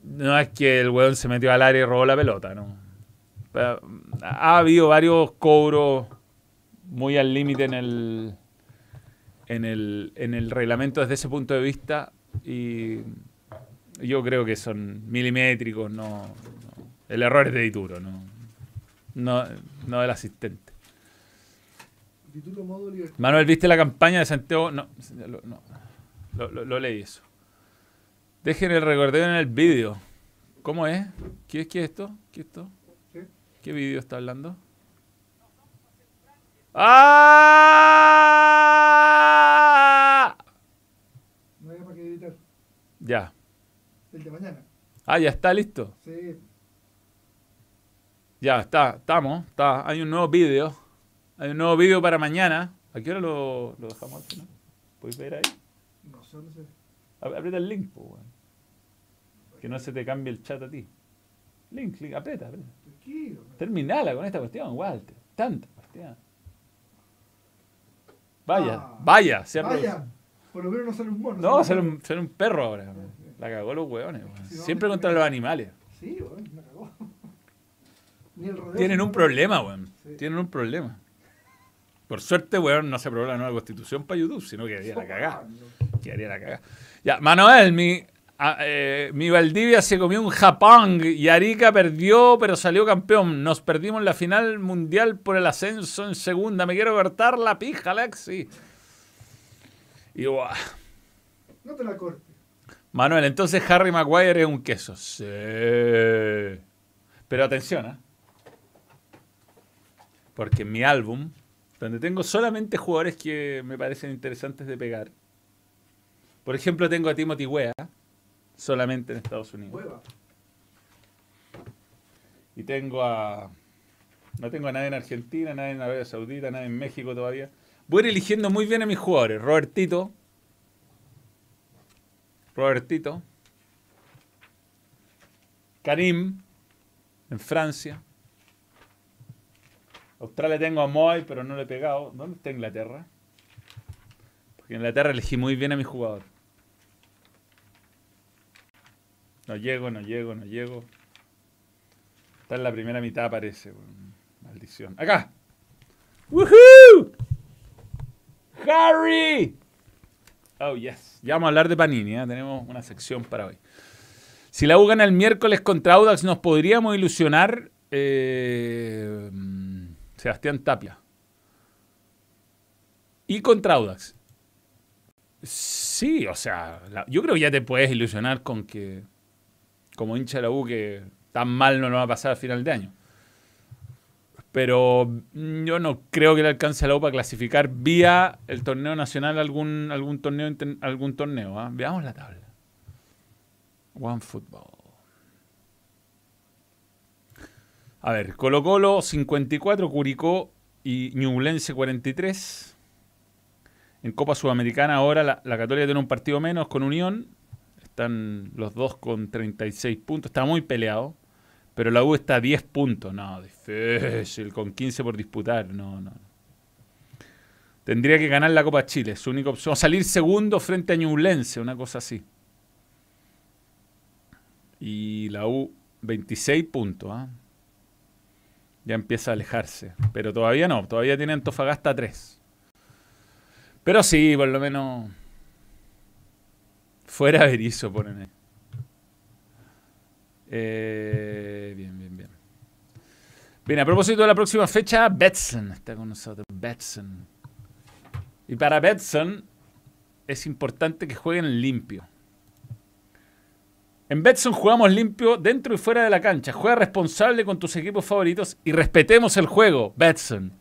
No es que el weón se metió al área y robó la pelota, ¿no? ha habido varios cobros muy al límite en el, en, el, en el reglamento desde ese punto de vista y yo creo que son milimétricos, no, el error es de Dituro, ¿no? no, no del asistente. Manuel, ¿viste la campaña de Santiago? No, no lo, leí eso. Dejen el recordeo en el vídeo. ¿Cómo es? ¿Qué, es esto? ¿Qué es esto? ¿Qué vídeo está hablando? ¡Ah! No hay para qué editar. Ya. El de mañana. Ah, ya está listo. Sí. Ya, está, estamos, está. Hay un nuevo vídeo. Hay un nuevo vídeo para mañana. ¿A qué hora lo, lo dejamos al final? ¿Puedes ver ahí? No sé, no sé. Aprieta el link, weón. Que no se te cambie el chat a ti. Link, link, aprieta, aprieta. Terminala con esta cuestión, Walter. Tanta cuestión. Vaya, ah, vaya, se Vaya. Por lo menos no sale un mono. No, sale un, sale un perro ahora. La cagó los hueones, weón. Siempre contra los animales. Sí, weón, la cagó. Tienen un problema, weón. Tienen un problema. Por suerte, weón, no se aprobó la nueva constitución para YouTube, sino que haría la cagada. haría la cagada. Ya, Manuel, mi, eh, mi Valdivia se comió un Japón y Arica perdió, pero salió campeón. Nos perdimos la final mundial por el ascenso en segunda. Me quiero cortar la pija, Alexi. Y guau. No te la cortes. Manuel, entonces Harry Maguire es un queso. Sí. Pero atención, ¿eh? Porque en mi álbum, donde tengo solamente jugadores que me parecen interesantes de pegar. Por ejemplo, tengo a Timothy Wea, solamente en Estados Unidos. Y tengo a. No tengo a nadie en Argentina, nadie en Arabia Saudita, nadie en México todavía. Voy eligiendo muy bien a mis jugadores. Robertito. Robertito. Karim, en Francia. Australia tengo a Moy, pero no le he pegado. ¿Dónde está Inglaterra? Porque Inglaterra elegí muy bien a mi jugador. No llego, no llego, no llego. Está en la primera mitad, parece. Maldición. ¡Acá! ¡Woohoo! ¡Harry! Oh, yes. Ya vamos a hablar de Panini. ¿eh? Tenemos una sección para hoy. Si la U gana el miércoles contra Audax, ¿nos podríamos ilusionar? Eh, Sebastián Tapia. Y contra Audax. Sí, o sea, yo creo que ya te puedes ilusionar con que, como hincha de la U, que tan mal no lo va a pasar a final de año. Pero yo no creo que le alcance a la U para clasificar vía el torneo nacional algún, algún torneo. Algún torneo ¿ah? Veamos la tabla. One Football. A ver, Colo Colo 54, Curicó y Ñublense 43. En Copa Sudamericana ahora la, la Católica tiene un partido menos con Unión. Están los dos con 36 puntos. Está muy peleado. Pero la U está a 10 puntos. No, difícil. Con 15 por disputar. No, no. Tendría que ganar la Copa Chile. Su única opción. Salir segundo frente a Ñublense. Una cosa así. Y la U, 26 puntos. ¿ah? Ya empieza a alejarse. Pero todavía no. Todavía tiene Antofagasta 3. Pero sí, por lo menos. Fuera Berizo, ponen ahí. Eh, bien, bien, bien. Bien, a propósito de la próxima fecha, Betson está con nosotros. Betson. Y para Betson es importante que jueguen limpio. En Betson jugamos limpio dentro y fuera de la cancha. Juega responsable con tus equipos favoritos y respetemos el juego. Betson.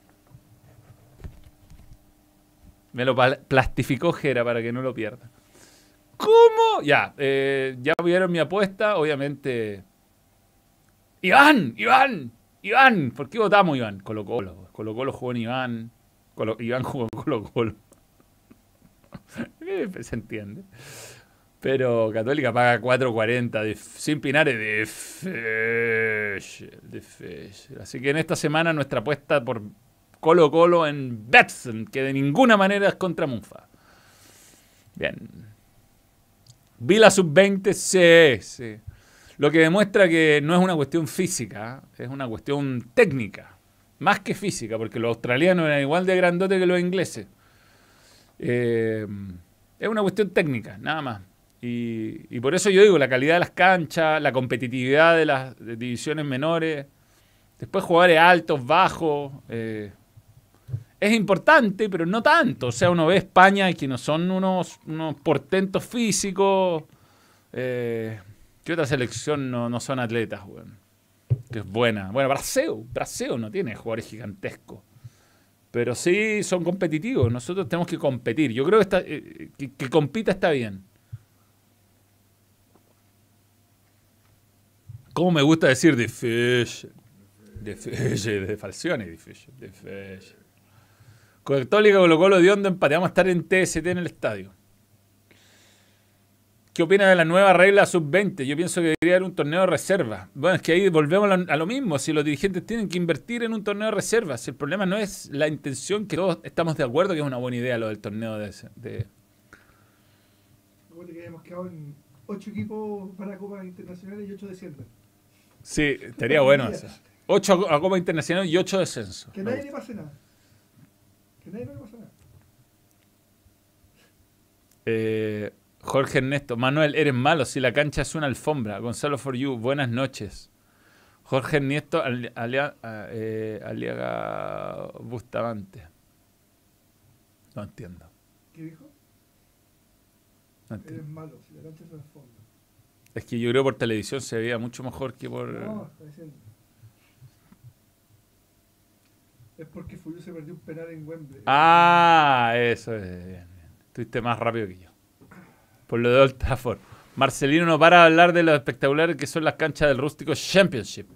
Me lo plastificó Jera para que no lo pierda. ¿Cómo? Ya, eh, ya vieron mi apuesta, obviamente. Iván, Iván, Iván. ¿Por qué votamos, Iván? Colo Colo. Colo Colo jugó en Iván. Iván jugó en Colo Colo. Se entiende. Pero Católica paga 4.40 sin Pinares de de Así que en esta semana nuestra apuesta por Colo Colo en Betson, que de ninguna manera es contra Munfa. Bien. Vi la sub-20, sí, sí. Lo que demuestra que no es una cuestión física, es una cuestión técnica. Más que física, porque los australianos eran igual de grandotes que los ingleses. Eh, es una cuestión técnica, nada más. Y, por eso yo digo, la calidad de las canchas, la competitividad de las divisiones menores, después jugadores altos, bajos, eh, es importante, pero no tanto. O sea, uno ve España y que no son unos, unos portentos físicos. Eh, ¿Qué otra selección no, son atletas, weón? Que es buena. Bueno, Brasil, Brasil no tiene jugadores gigantescos. Pero sí son competitivos. Nosotros tenemos que competir. Yo creo que, está, eh, que, compita está bien. ¿Cómo me gusta decir de fish? De Falcione, fish, de fish. Católica Colo Colo de Hondo empate. Vamos a estar en TST en el estadio. ¿Qué opina de la nueva regla sub-20? Yo pienso que debería haber un torneo de reserva. Bueno, es que ahí volvemos a lo mismo. Si los dirigentes tienen que invertir en un torneo de reserva, si el problema no es la intención, que todos estamos de acuerdo que es una buena idea lo del torneo de... de... que hemos quedado en 8 equipos para Copa Internacional y 8 descienden. Sí, estaría bueno eso. 8 a Copa Internacional y 8 descensos. Que nadie le pase nada. Eh, Jorge Ernesto, Manuel, eres malo si la cancha es una alfombra. Gonzalo for you, buenas noches. Jorge Ernesto, Aliaga eh, Bustamante. No entiendo. ¿Qué dijo? Eres malo si la cancha es una alfombra. Es que yo creo por televisión se veía mucho mejor que por. No, está diciendo. Es porque Fuyu se perdió un penal en Wembley. Ah, eso es. Bien, Estuviste más rápido que yo. Por lo de Old Trafford. Marcelino no para de hablar de lo espectaculares que son las canchas del rústico Championship.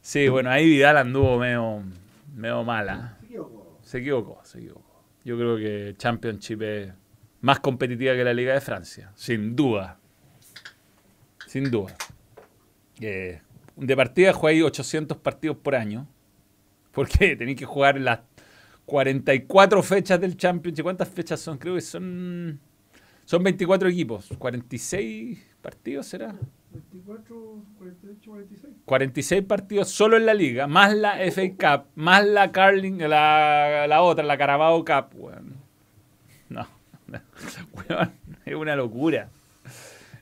Sí, bueno, ahí Vidal anduvo medio, medio mala. Se equivocó. Se equivocó, se equivocó. Yo creo que Championship es más competitiva que la Liga de Francia. Sin duda. Sin duda. Eh, de partida jugáis 800 partidos por año. Porque tenéis que jugar las 44 fechas del Championship. ¿Cuántas fechas son? Creo que son. Son 24 equipos. ¿46 partidos será? 24, 48, 46. 46 partidos solo en la liga, más la FA Cup, más la Carling, la, la otra, la Carabao Cup, No, es una locura.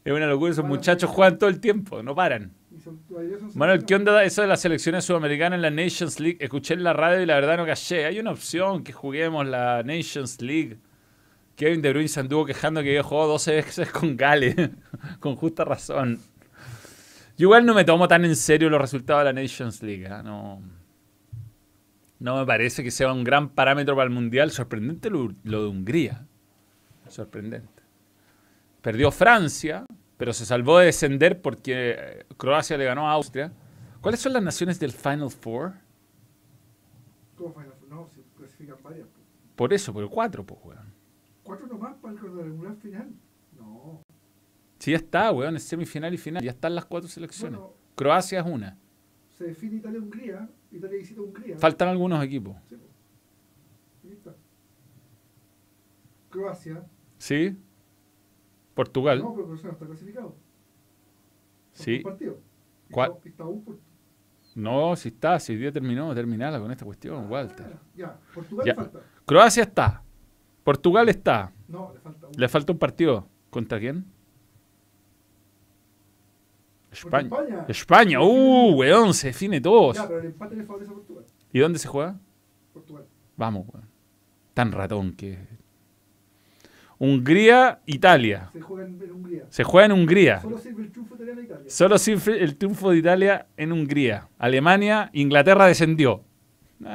Es una locura, esos muchachos juegan todo el tiempo, no paran. Manuel, ¿qué onda eso de las selecciones sudamericanas en la Nations League? Escuché en la radio y la verdad no caché. Hay una opción que juguemos la Nations League. Kevin De Bruyne se anduvo quejando que yo jugó 12 veces con Gales, con justa razón. Yo igual no me tomo tan en serio los resultados de la Nations League. ¿eh? No, no me parece que sea un gran parámetro para el Mundial. Sorprendente lo de Hungría. Sorprendente. Perdió Francia, pero se salvó de descender porque eh, Croacia le ganó a Austria. ¿Cuáles son las naciones del Final Four? ¿Cómo Final Four? No, se clasifican varias. Por eso, pero cuatro, pues, weón. ¿Cuatro nomás para el regular final? No. Sí, ya está, weón, es semifinal y final. Ya están las cuatro selecciones. Croacia es una. Se define Italia-Hungría. Italia visita Hungría. Faltan algunos equipos. Sí, Ahí está. Croacia. Sí. Portugal. No, pero Croacia no está clasificado. Sí. Partido. ¿Cuál? Está, un punto. No, si está, si ya terminó, terminala con esta cuestión, ah, Walter. Ya, Portugal ya. falta. Croacia está. Portugal está. No, le falta un. Le falta un partido. ¿Contra quién? España. España. España. Uh, weón, se define todo. Ya, pero el empate le favorece a Portugal. ¿Y dónde se juega? Portugal. Vamos, weón. Tan ratón que Hungría, Italia. Se juega en, Hungría. Se juega en Hungría. Solo sirve el triunfo italiano Italia. Solo sirve el triunfo de Italia en Hungría. Alemania, Inglaterra descendió.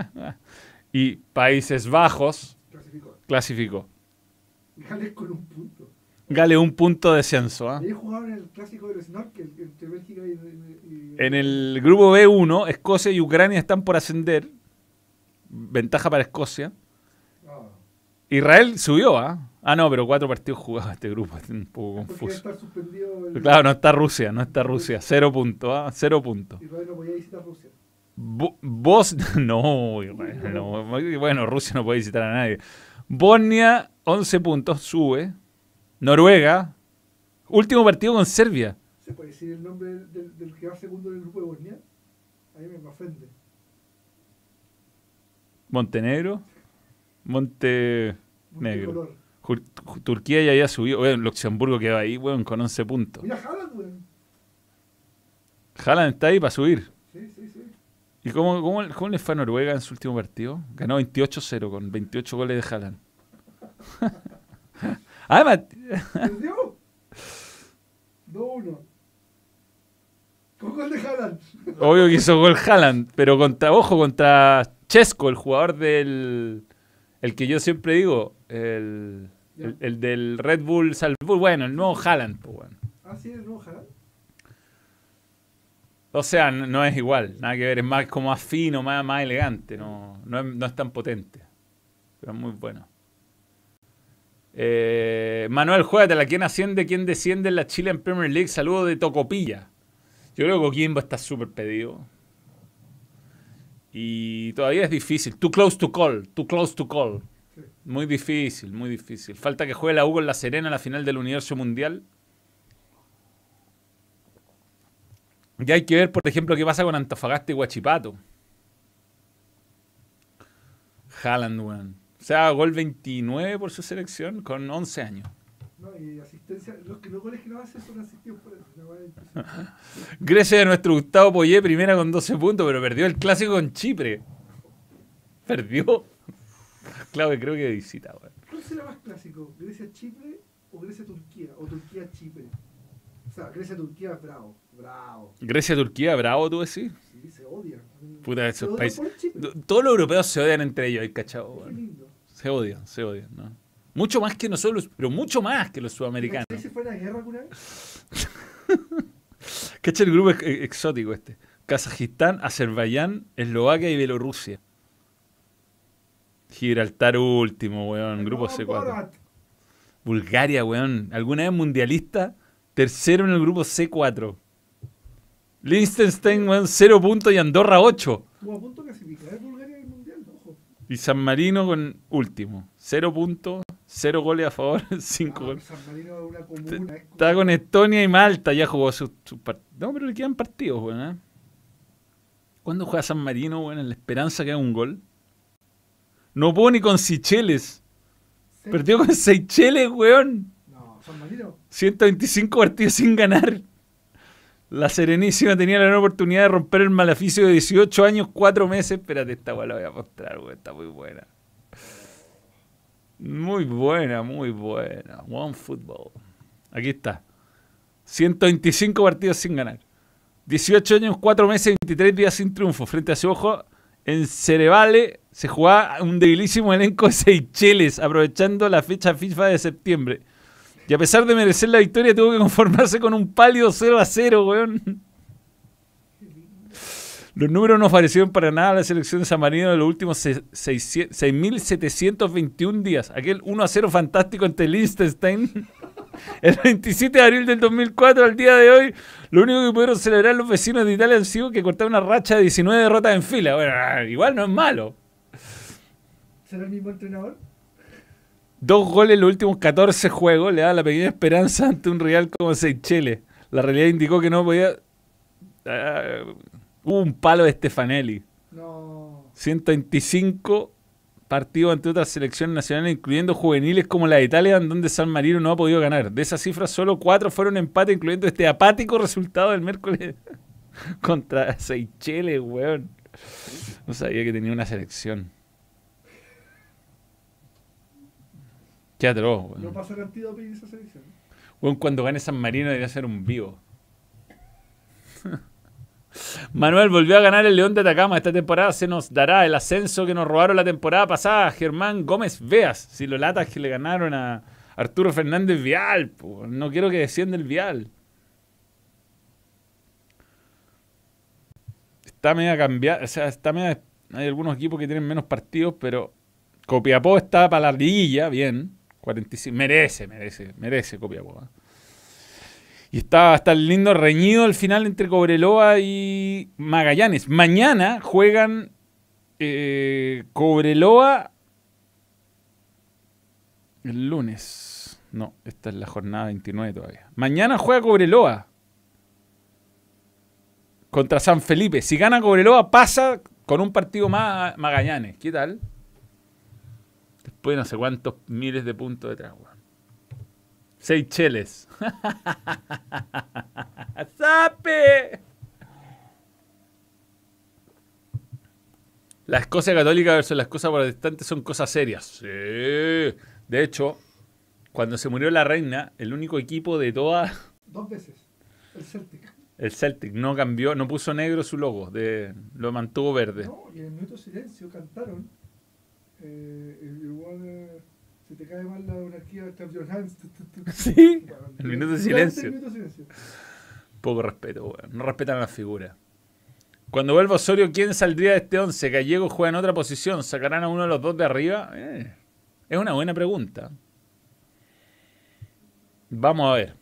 y Países Bajos clasificó. clasificó. Gales con un punto. Gales un punto de descenso. ¿eh? Ellos jugaron en el clásico del Snorkel entre Bélgica y, y, En el grupo B1, Escocia y Ucrania están por ascender. Ventaja para Escocia. Ah. Israel subió, ¿ah? Ah, no, pero cuatro partidos jugados este grupo, es un poco confuso. Claro, no está Rusia, no está Rusia. Cero puntos, ¿ah? Cero puntos. Israel no podía visitar Rusia. vos, no, no, bueno, Rusia no puede visitar a nadie. Bosnia, 11 puntos, sube. Noruega, último partido con Serbia. ¿Se puede decir el nombre del, del que va segundo del grupo de Bosnia? A mí me ofende. Montenegro. Montenegro. Turquía ya había subido. Bueno, Luxemburgo quedó ahí, weón, con 11 puntos. Mira Haaland, weón. Haaland está ahí para subir. Sí, sí, sí. ¿Y cómo, cómo, cómo le fue a Noruega en su último partido? Ganó 28-0 con 28 goles de Haaland. ah, ¿Perdió? 2-1. Con gol de Haaland. Obvio que hizo gol Haaland, pero contra, ojo, contra Chesco, el jugador del. El que yo siempre digo, el, el, del Red Bull Salzburg, bueno, el nuevo Haaland, pues bueno. Ah, sí, el nuevo Haaland. O sea, no, es igual, nada que ver, es más como más fino, más, más elegante, no, no, es, tan potente, pero es muy bueno. Eh, Manuel, juégatela, ¿quién asciende, quién desciende en la Chile en Premier League? Saludo de Tocopilla. Yo creo que Coquimbo está súper pedido. Y todavía es difícil. Too close to call, too close to call. Muy difícil, muy difícil. Falta que juegue la Hugo en La Serena en la final del Universo Mundial. Ya hay que ver, por ejemplo, qué pasa con Antofagasta y Huachipato. Haaland, weón. O sea, gol 29 por su selección con 11 años. No, y asistencia, los, que, los goles que no hacen son asistidos por Grecia de nuestro Gustavo Poyé, primera con 12 puntos, pero perdió el clásico con Chipre. Perdió. Claro que creo que visita, weón. ¿Cuál será más clásico? ¿Grecia-Chipre o Grecia-Turquía? ¿O Turquía-Chipre? O sea, Grecia-Turquía, bravo. Bravo. ¿Grecia-Turquía, bravo, tú decís? Sí, se odian. Puta, esos países. Todos los europeos se odian entre ellos, Qué lindo. Se odian, se odian, ¿no? Mucho más que nosotros, pero mucho más que los sudamericanos. ¿Se fue a la guerra alguna vez? Cacha el grupo exótico este. Kazajistán, Azerbaiyán, Eslovaquia y Bielorrusia. Gibraltar último, weón. Grupo C4. Bulgaria, weón. ¿Alguna vez mundialista? Tercero en el grupo C4. Liechtenstein, weón, 0 puntos y Andorra 8. Tuvo a punto clasificar Bulgaria mundial, ojo. Y San Marino con último. 0 puntos, 0 goles a favor, 5 goles. San Marino es una comuna. Está con Estonia y Malta, ya jugó sus su partidos. No, pero le quedan partidos, weón. ¿eh? ¿Cuándo juega San Marino, weón? En la esperanza que haga un gol. No puedo ni con Sicheles. Perdió con Seychelles, weón. No, San Marino. 125 partidos sin ganar. La Serenísima tenía la gran oportunidad de romper el maleficio de 18 años, 4 meses. Espérate, esta weá la voy a mostrar, weón. Está muy buena. Muy buena, muy buena. One Football. Aquí está. 125 partidos sin ganar. 18 años, 4 meses, 23 días sin triunfo. Frente a su ojo, en Cerevale se jugaba un debilísimo elenco de Seychelles, aprovechando la fecha FIFA de septiembre. Y a pesar de merecer la victoria, tuvo que conformarse con un pálido 0 a 0, weón. Los números no favorecieron para nada a la selección de San Marino de los últimos 6.721 días. Aquel 1 a 0 fantástico ante Liechtenstein. El 27 de abril del 2004 al día de hoy, lo único que pudieron celebrar los vecinos de Italia han sido que cortaron una racha de 19 derrotas en fila. Bueno, igual no es malo. ¿Será el mismo entrenador? Dos goles en los últimos 14 juegos le da la pequeña esperanza ante un rival como Seychelles. La realidad indicó que no podía. Uh, hubo un palo de Stefanelli. No. 125 partidos ante otras selecciones nacionales, incluyendo juveniles como la de Italia, en donde San Marino no ha podido ganar. De esas cifras, solo cuatro fueron empate, incluyendo este apático resultado del miércoles contra Seychelles, weón. No sabía que tenía una selección. Qué atroz, weón. No pasa el antídope esa selección. Weón, cuando gane San Marino debería ser un vivo. Manuel volvió a ganar el León de Atacama. Esta temporada se nos dará el ascenso que nos robaron la temporada pasada. Germán Gómez Veas. Si lo latas que le ganaron a Arturo Fernández Vial. po. No quiero que descienda el Vial. Está media cambiada. O sea, está media. Hay algunos equipos que tienen menos partidos, pero Copiapó está para la liguilla, bien. 45. Merece, merece, merece Copiapó. ¿eh? Y está el lindo reñido al final entre Cobreloa y Magallanes. Mañana juegan eh, Cobreloa el lunes. No, esta es la jornada 29 todavía. Mañana juega Cobreloa contra San Felipe. Si gana Cobreloa pasa con un partido más Magallanes. ¿Qué tal? Después no sé cuántos miles de puntos detrás, weón. Seychelles. ¡Sape! La Escocia católica versus la Escocia protestante son cosas serias. Sí. De hecho, cuando se murió la reina, el único equipo de toda. Dos veces. El Celtic. El Celtic no cambió, no puso negro su logo, de, lo mantuvo verde. No, y en el minuto de silencio cantaron. Eh, igual. eh, si te cae mal la monarquía, clap your hands. tu, tu, tu. Sí, Bueno, el minuto de silencio. Poco respeto, weón. No respetan las figuras. Cuando vuelva Osorio, ¿quién saldría de este 11? Gallego juega en otra posición. ¿Sacarán a uno de los dos de arriba? Eh, es una buena pregunta. Vamos a ver.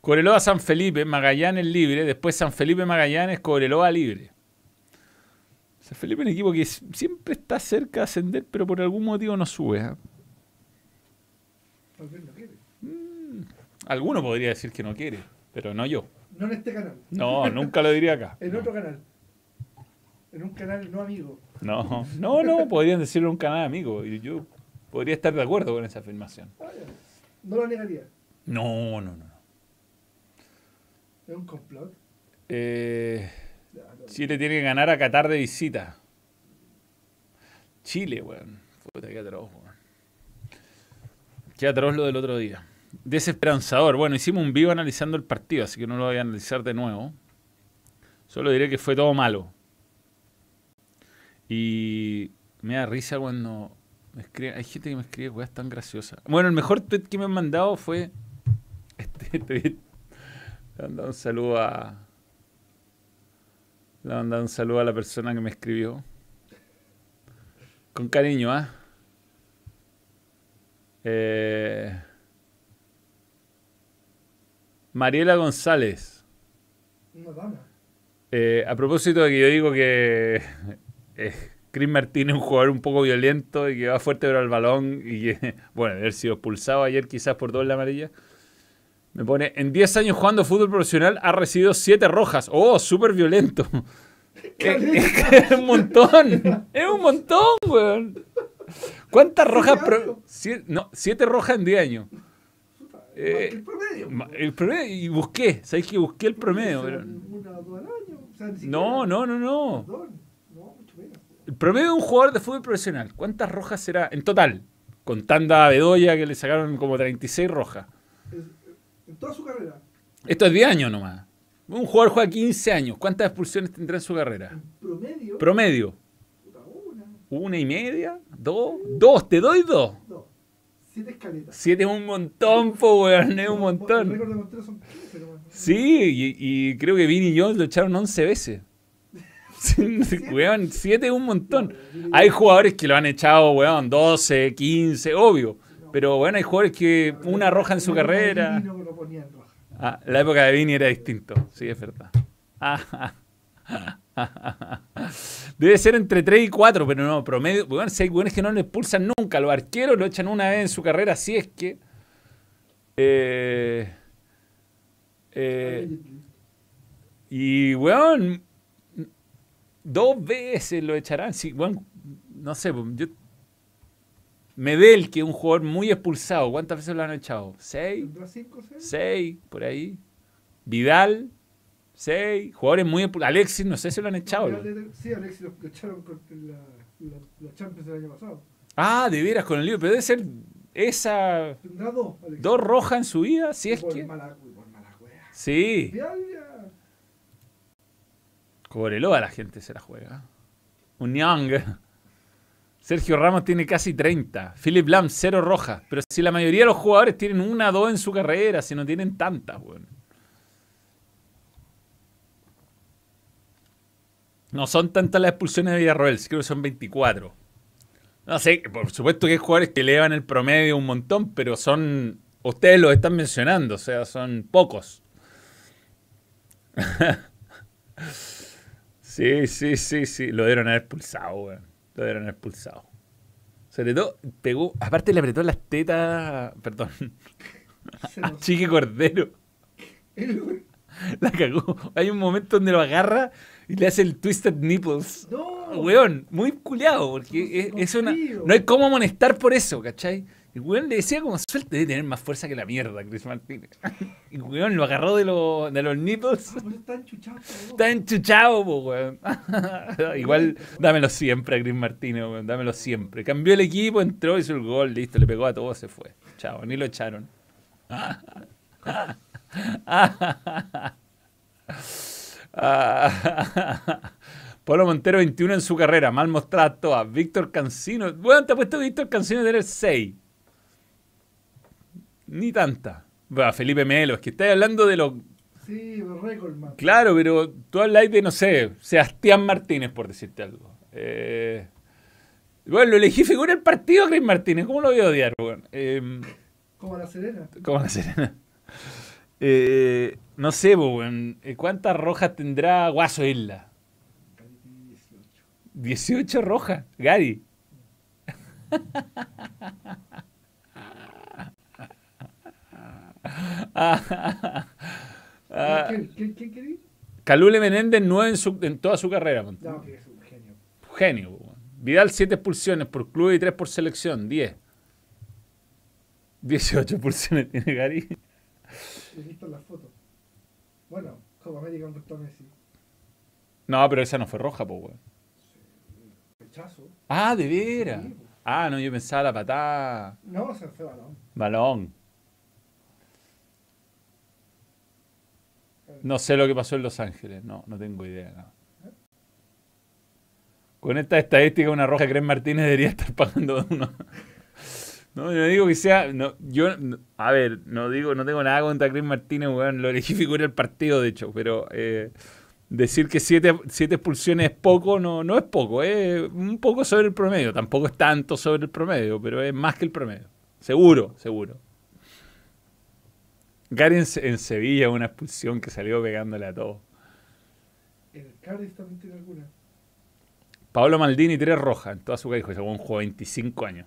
Cobreloa San Felipe, Magallanes libre. Después San Felipe Magallanes, Cobreloa libre. San Felipe es un equipo que siempre está cerca de ascender, pero por algún motivo no sube. ¿eh? No quiere. Alguno podría decir que no quiere, pero no yo. No en este canal. No, nunca lo diría acá. En No. otro canal. En un canal no amigo. No, no, no, podrían decirlo en un canal amigo. Y yo podría estar de acuerdo con esa afirmación. Ah. No lo negaría. No, no, no. Es un complot. Eh. Chile tiene que ganar a Qatar de visita. Chile, weón. Puta, qué atroz, weón. Qué atroz lo del otro día. Desesperanzador. Bueno, hicimos un vivo analizando el partido, así que no lo voy a analizar de nuevo. Solo diré que fue todo malo. Y me da risa cuando me escribe, hay gente que me escribe weas tan graciosas. Bueno, el mejor tweet que me han mandado fue este tweet. Le mandado un saludo a. Le mandado un saludo a la persona que me escribió. Con cariño, ¿ah? Eh, Mariela González. Eh, a propósito de que yo digo que eh, Chris Martínez es un jugador un poco violento y que va fuerte pero al balón y que, bueno, de haber sido expulsado ayer quizás por doble amarilla. Me pone, en 10 años jugando fútbol profesional ha recibido 7 rojas. ¡Oh, súper violento! es, un montón. Es un montón, weón. ¿Cuántas rojas? pro- Sie- no, 7 rojas en 10 años. Eh, el promedio. El promedio, y busqué, ¿sabéis que busqué el promedio? Pero... Una o dos al año. O sea, no, no, no, no. No, mucho menos. El promedio de un jugador de fútbol profesional, ¿cuántas rojas será en total? Contando a Bedoya que le sacaron como 36 rojas. En toda su carrera. Esto es 10 años nomás. Un jugador juega 15 años. ¿Cuántas expulsiones tendrá en su carrera? ¿En promedio? Promedio. Una. ¿Una y media? ¿Dos? ¿Dos? ¿Te doy dos? Dos. Siete escaletas. Siete es un montón, po, weón. Es un montón. El récord de Montero son 15, nomás. Sí, y, creo que Vini y Jones lo echaron 11 veces. weón, siete es un montón. Hay jugadores que lo han echado, weón, 12, 15, obvio. Pero bueno, hay jugadores que una roja en su carrera. Ah, la época de Vini era distinto, sí, es verdad. Debe ser entre 3 y 4, pero no, promedio. Bueno, si hay que no le expulsan nunca. Los arqueros lo echan una vez en su carrera, si es que. Eh, eh, y, weón, dos veces lo echarán. Sí, bueno, no sé, yo. Medel, que es un jugador muy expulsado, ¿cuántas veces lo han echado? ¿Seis? ¿Seis? por ahí. Vidal, seis. Jugadores muy expulsados. Alexis, no sé si lo han echado. Sí, Alexis lo, echaron con la, la, Champions del año pasado. Ah, de veras, con el libro. Pero debe ser esa. Dos, dos rojas en su vida, si es que. Mala, sí. Cobreloa la gente se la juega. Un Young. Sergio Ramos tiene casi 30. Philip Lam, cero roja. Pero si la mayoría de los jugadores tienen una o dos en su carrera, si no tienen tantas, bueno. No son tantas las expulsiones de Villarroel, creo que son 24. No sé, por supuesto que hay jugadores que elevan el promedio un montón, pero son. Ustedes lo están mencionando, o sea, son pocos. Sí, sí, sí, sí. Lo dieron haber expulsado, weón. Lo dieron expulsado. Sobre todo, pegó. Aparte le apretó las tetas. Perdón. a Chiqui Cordero. La cagó. Hay un momento donde lo agarra y le hace el Twisted Nipples. No. Weón, muy culiado, porque es, una. No hay cómo amonestar por eso, ¿cachai? Y weón le decía como suerte de tener más fuerza que la mierda, Chris Martínez. Y weón lo agarró de, de los nipples. Ah, está enchuchado. Está enchuchado, weón. Igual dámelo siempre a Chris Martínez, weón. Dámelo siempre. Cambió el equipo, entró, hizo el gol, listo, le pegó a todo, se fue. Chao, ni lo echaron. Pablo Montero 21 en su carrera, mal mostrada todas. Víctor Cancino, bueno, te ha puesto Víctor Cancino de tener 6 ni tanta. Felipe Melo, es que estáis hablando de los. Sí, récord, man. Claro, pero tú habláis de, no sé, Sebastián Martínez, por decirte algo. Eh, bueno, lo elegí figura el partido, Chris Martínez. ¿Cómo lo voy a odiar, em, como la Serena. Como la Serena. Eh, no sé, weón. Eh, ¿Cuántas rojas tendrá Guaso Isla? 18. 18 rojas, Gary. ¿Quién, quién, Calule Menéndez 9 en, en toda su carrera. No, que es un genio. Genio. Vidal 7 expulsiones por club y 3 por selección. 10. 18 expulsiones tiene Gary. He visto las fotos. Bueno, Copa América contra Messi. No, pero esa no fue roja, pues, weón. Rechazo. Ah, de veras. ah, no, yo pensaba la patada. No, se fue balón. Balón. No sé lo que pasó en Los Ángeles, no, no tengo idea. Con esta estadística, una roja Cres Martínez debería estar pagando uno. No, yo no digo que sea. No, yo, a ver, no digo, no tengo nada contra Cres Martínez. Lo elegí figura el partido, de hecho, pero eh, decir que siete, siete, expulsiones es poco, no, no es poco, es un poco sobre el promedio. Tampoco es tanto sobre el promedio, pero es más que el promedio. Seguro, seguro. Gary en, Sevilla, una expulsión que salió pegándole a todo. ¿En el Cádiz también tiene alguna? Pablo Maldini, tres rojas en toda su carrera. Juego de 25 años.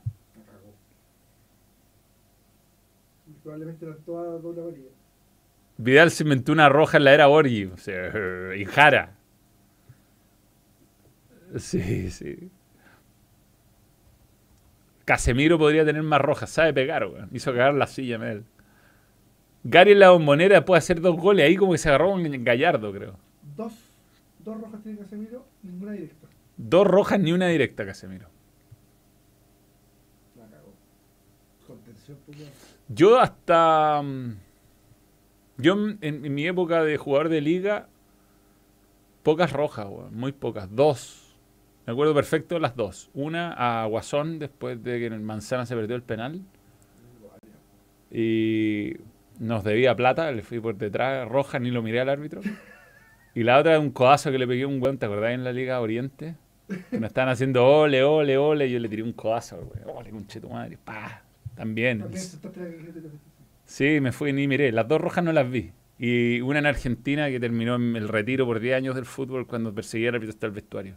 Probablemente eran todas doble amarilla. Vidal se inventó una roja en la era Borgi. O sea, y Jara. Sí, sí. Casemiro podría tener más rojas. Sabe pegar, weón. Hizo cagar la silla, Mel. Gary en la bombonera puede hacer dos goles. Ahí como que se agarró un gallardo, creo. Dos, dos rojas tiene Casemiro, ninguna directa. Dos rojas ni una directa, Casemiro. La cagó. Contención. Yo hasta... mm, Yo en, en mi época de jugador de liga, pocas rojas, weón, muy pocas. Dos. Me acuerdo perfecto las dos. Una a Guasón después de que en el Manzana se perdió el penal. Y nos debía plata, le fui por detrás, roja, ni lo miré al árbitro. Y la otra un codazo que le pegué a un weón, ¿te acordás en la Liga Oriente? Que me estaban haciendo ole, ole, ole, y yo le tiré un codazo, weón. Ole, conche tu madre, pa. También. Sí, me fui ni miré. Las dos rojas no las vi. Y una en Argentina que terminó en el retiro por 10 años del fútbol cuando perseguía al árbitro hasta el vestuario.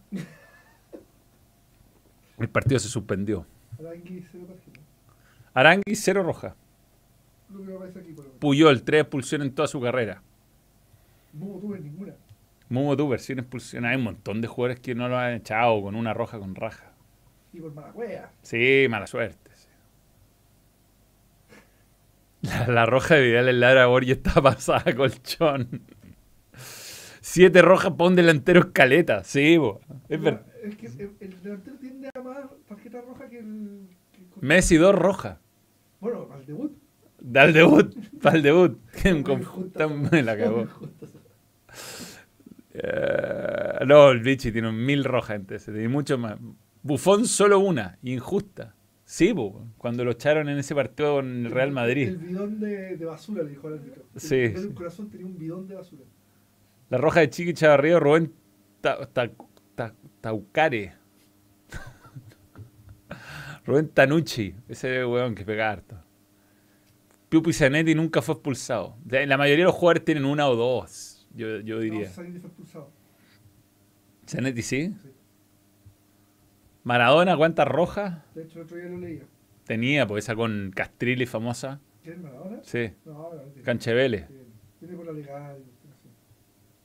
El partido se suspendió. Arangui, cero roja. Lo que aparece aquí, por lo menos. Puyol, tres expulsiones en toda su carrera. No tuve ninguna. Mumo Tuber, sin expulsión. Hay un montón de jugadores que no lo han echado con una roja con raja. Y por mala wea. Sí, mala suerte. sí. La, la roja de Vidal en Lara Borja está pasada a colchón. Siete rojas para un delantero escaleta. Sí, bo. es verdad. Es que el, el delantero tiende a más tarjeta roja que el. que- Messi, dos rojas. Bueno, al debut. Da el debut, para el debut. Me la cagó. Eh, no, el Vichy tiene mil rojas antes, tiene mucho más. Bufón solo una, injusta. Sí, bo, cuando lo echaron en ese partido con el Real El Madrid. bidón de, de basura, le dijo al árbitro. El Sí, sí. del corazón tenía un bidón de basura. La roja de Chiqui Chavarrío, Rubén Ta- Ta- Ta- Taucare. Rubén Tanucci, ese weón que pega harto. Piupi Zanetti nunca fue expulsado. La mayoría de los jugadores tienen una o dos, yo, yo diría. No, Zanetti fue expulsado. Zanetti sí. Sí. Maradona, ¿cuántas rojas? De hecho, el otro día lo leía. Tenía, pues esa con Castrilli famosa. ¿Quién Maradona? Sí, No. Canchevele. Tiene, por la legal.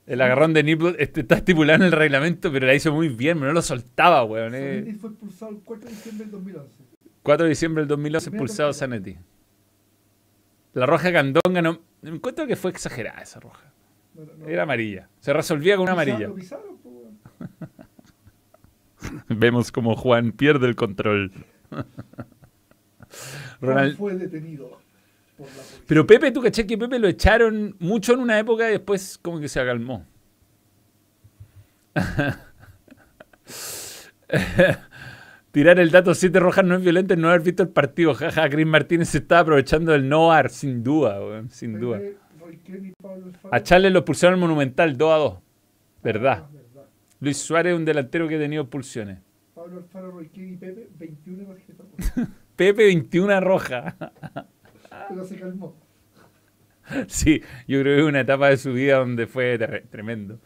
El agarrón de Nipple este, está estipulado en el reglamento, pero la hizo muy bien, no lo soltaba, weón. eh. Zanetti fue expulsado el 4 de diciembre del 2011. 4 de diciembre del 2011 Primera expulsado. Zanetti. La roja Candonga no. Me encuentro que fue exagerada esa roja. No, no, Era amarilla. Se resolvía con una amarilla. Weón. Vemos como Juan pierde el control. Ronald- fue detenido por la policía. Pero Pepe, tú caché que Pepe lo echaron mucho en una época y después como que se acalmó. Tirar el dato 7 rojas no es violento, no haber visto el partido. Jaja, Chris Martínez se estaba aprovechando del no ar, sin duda, weón, sin duda. A Charles lo expulsaron Monumental 2 a 2. ¿Verdad? Ah, verdad. Luis Suárez es un delantero que ha tenido expulsiones. Pablo Alfaro, Royquén y Pepe, 21 tarjetas. Pepe 21 roja. Pero se calmó. Sí, yo creo que es una etapa de su vida donde fue tremendo.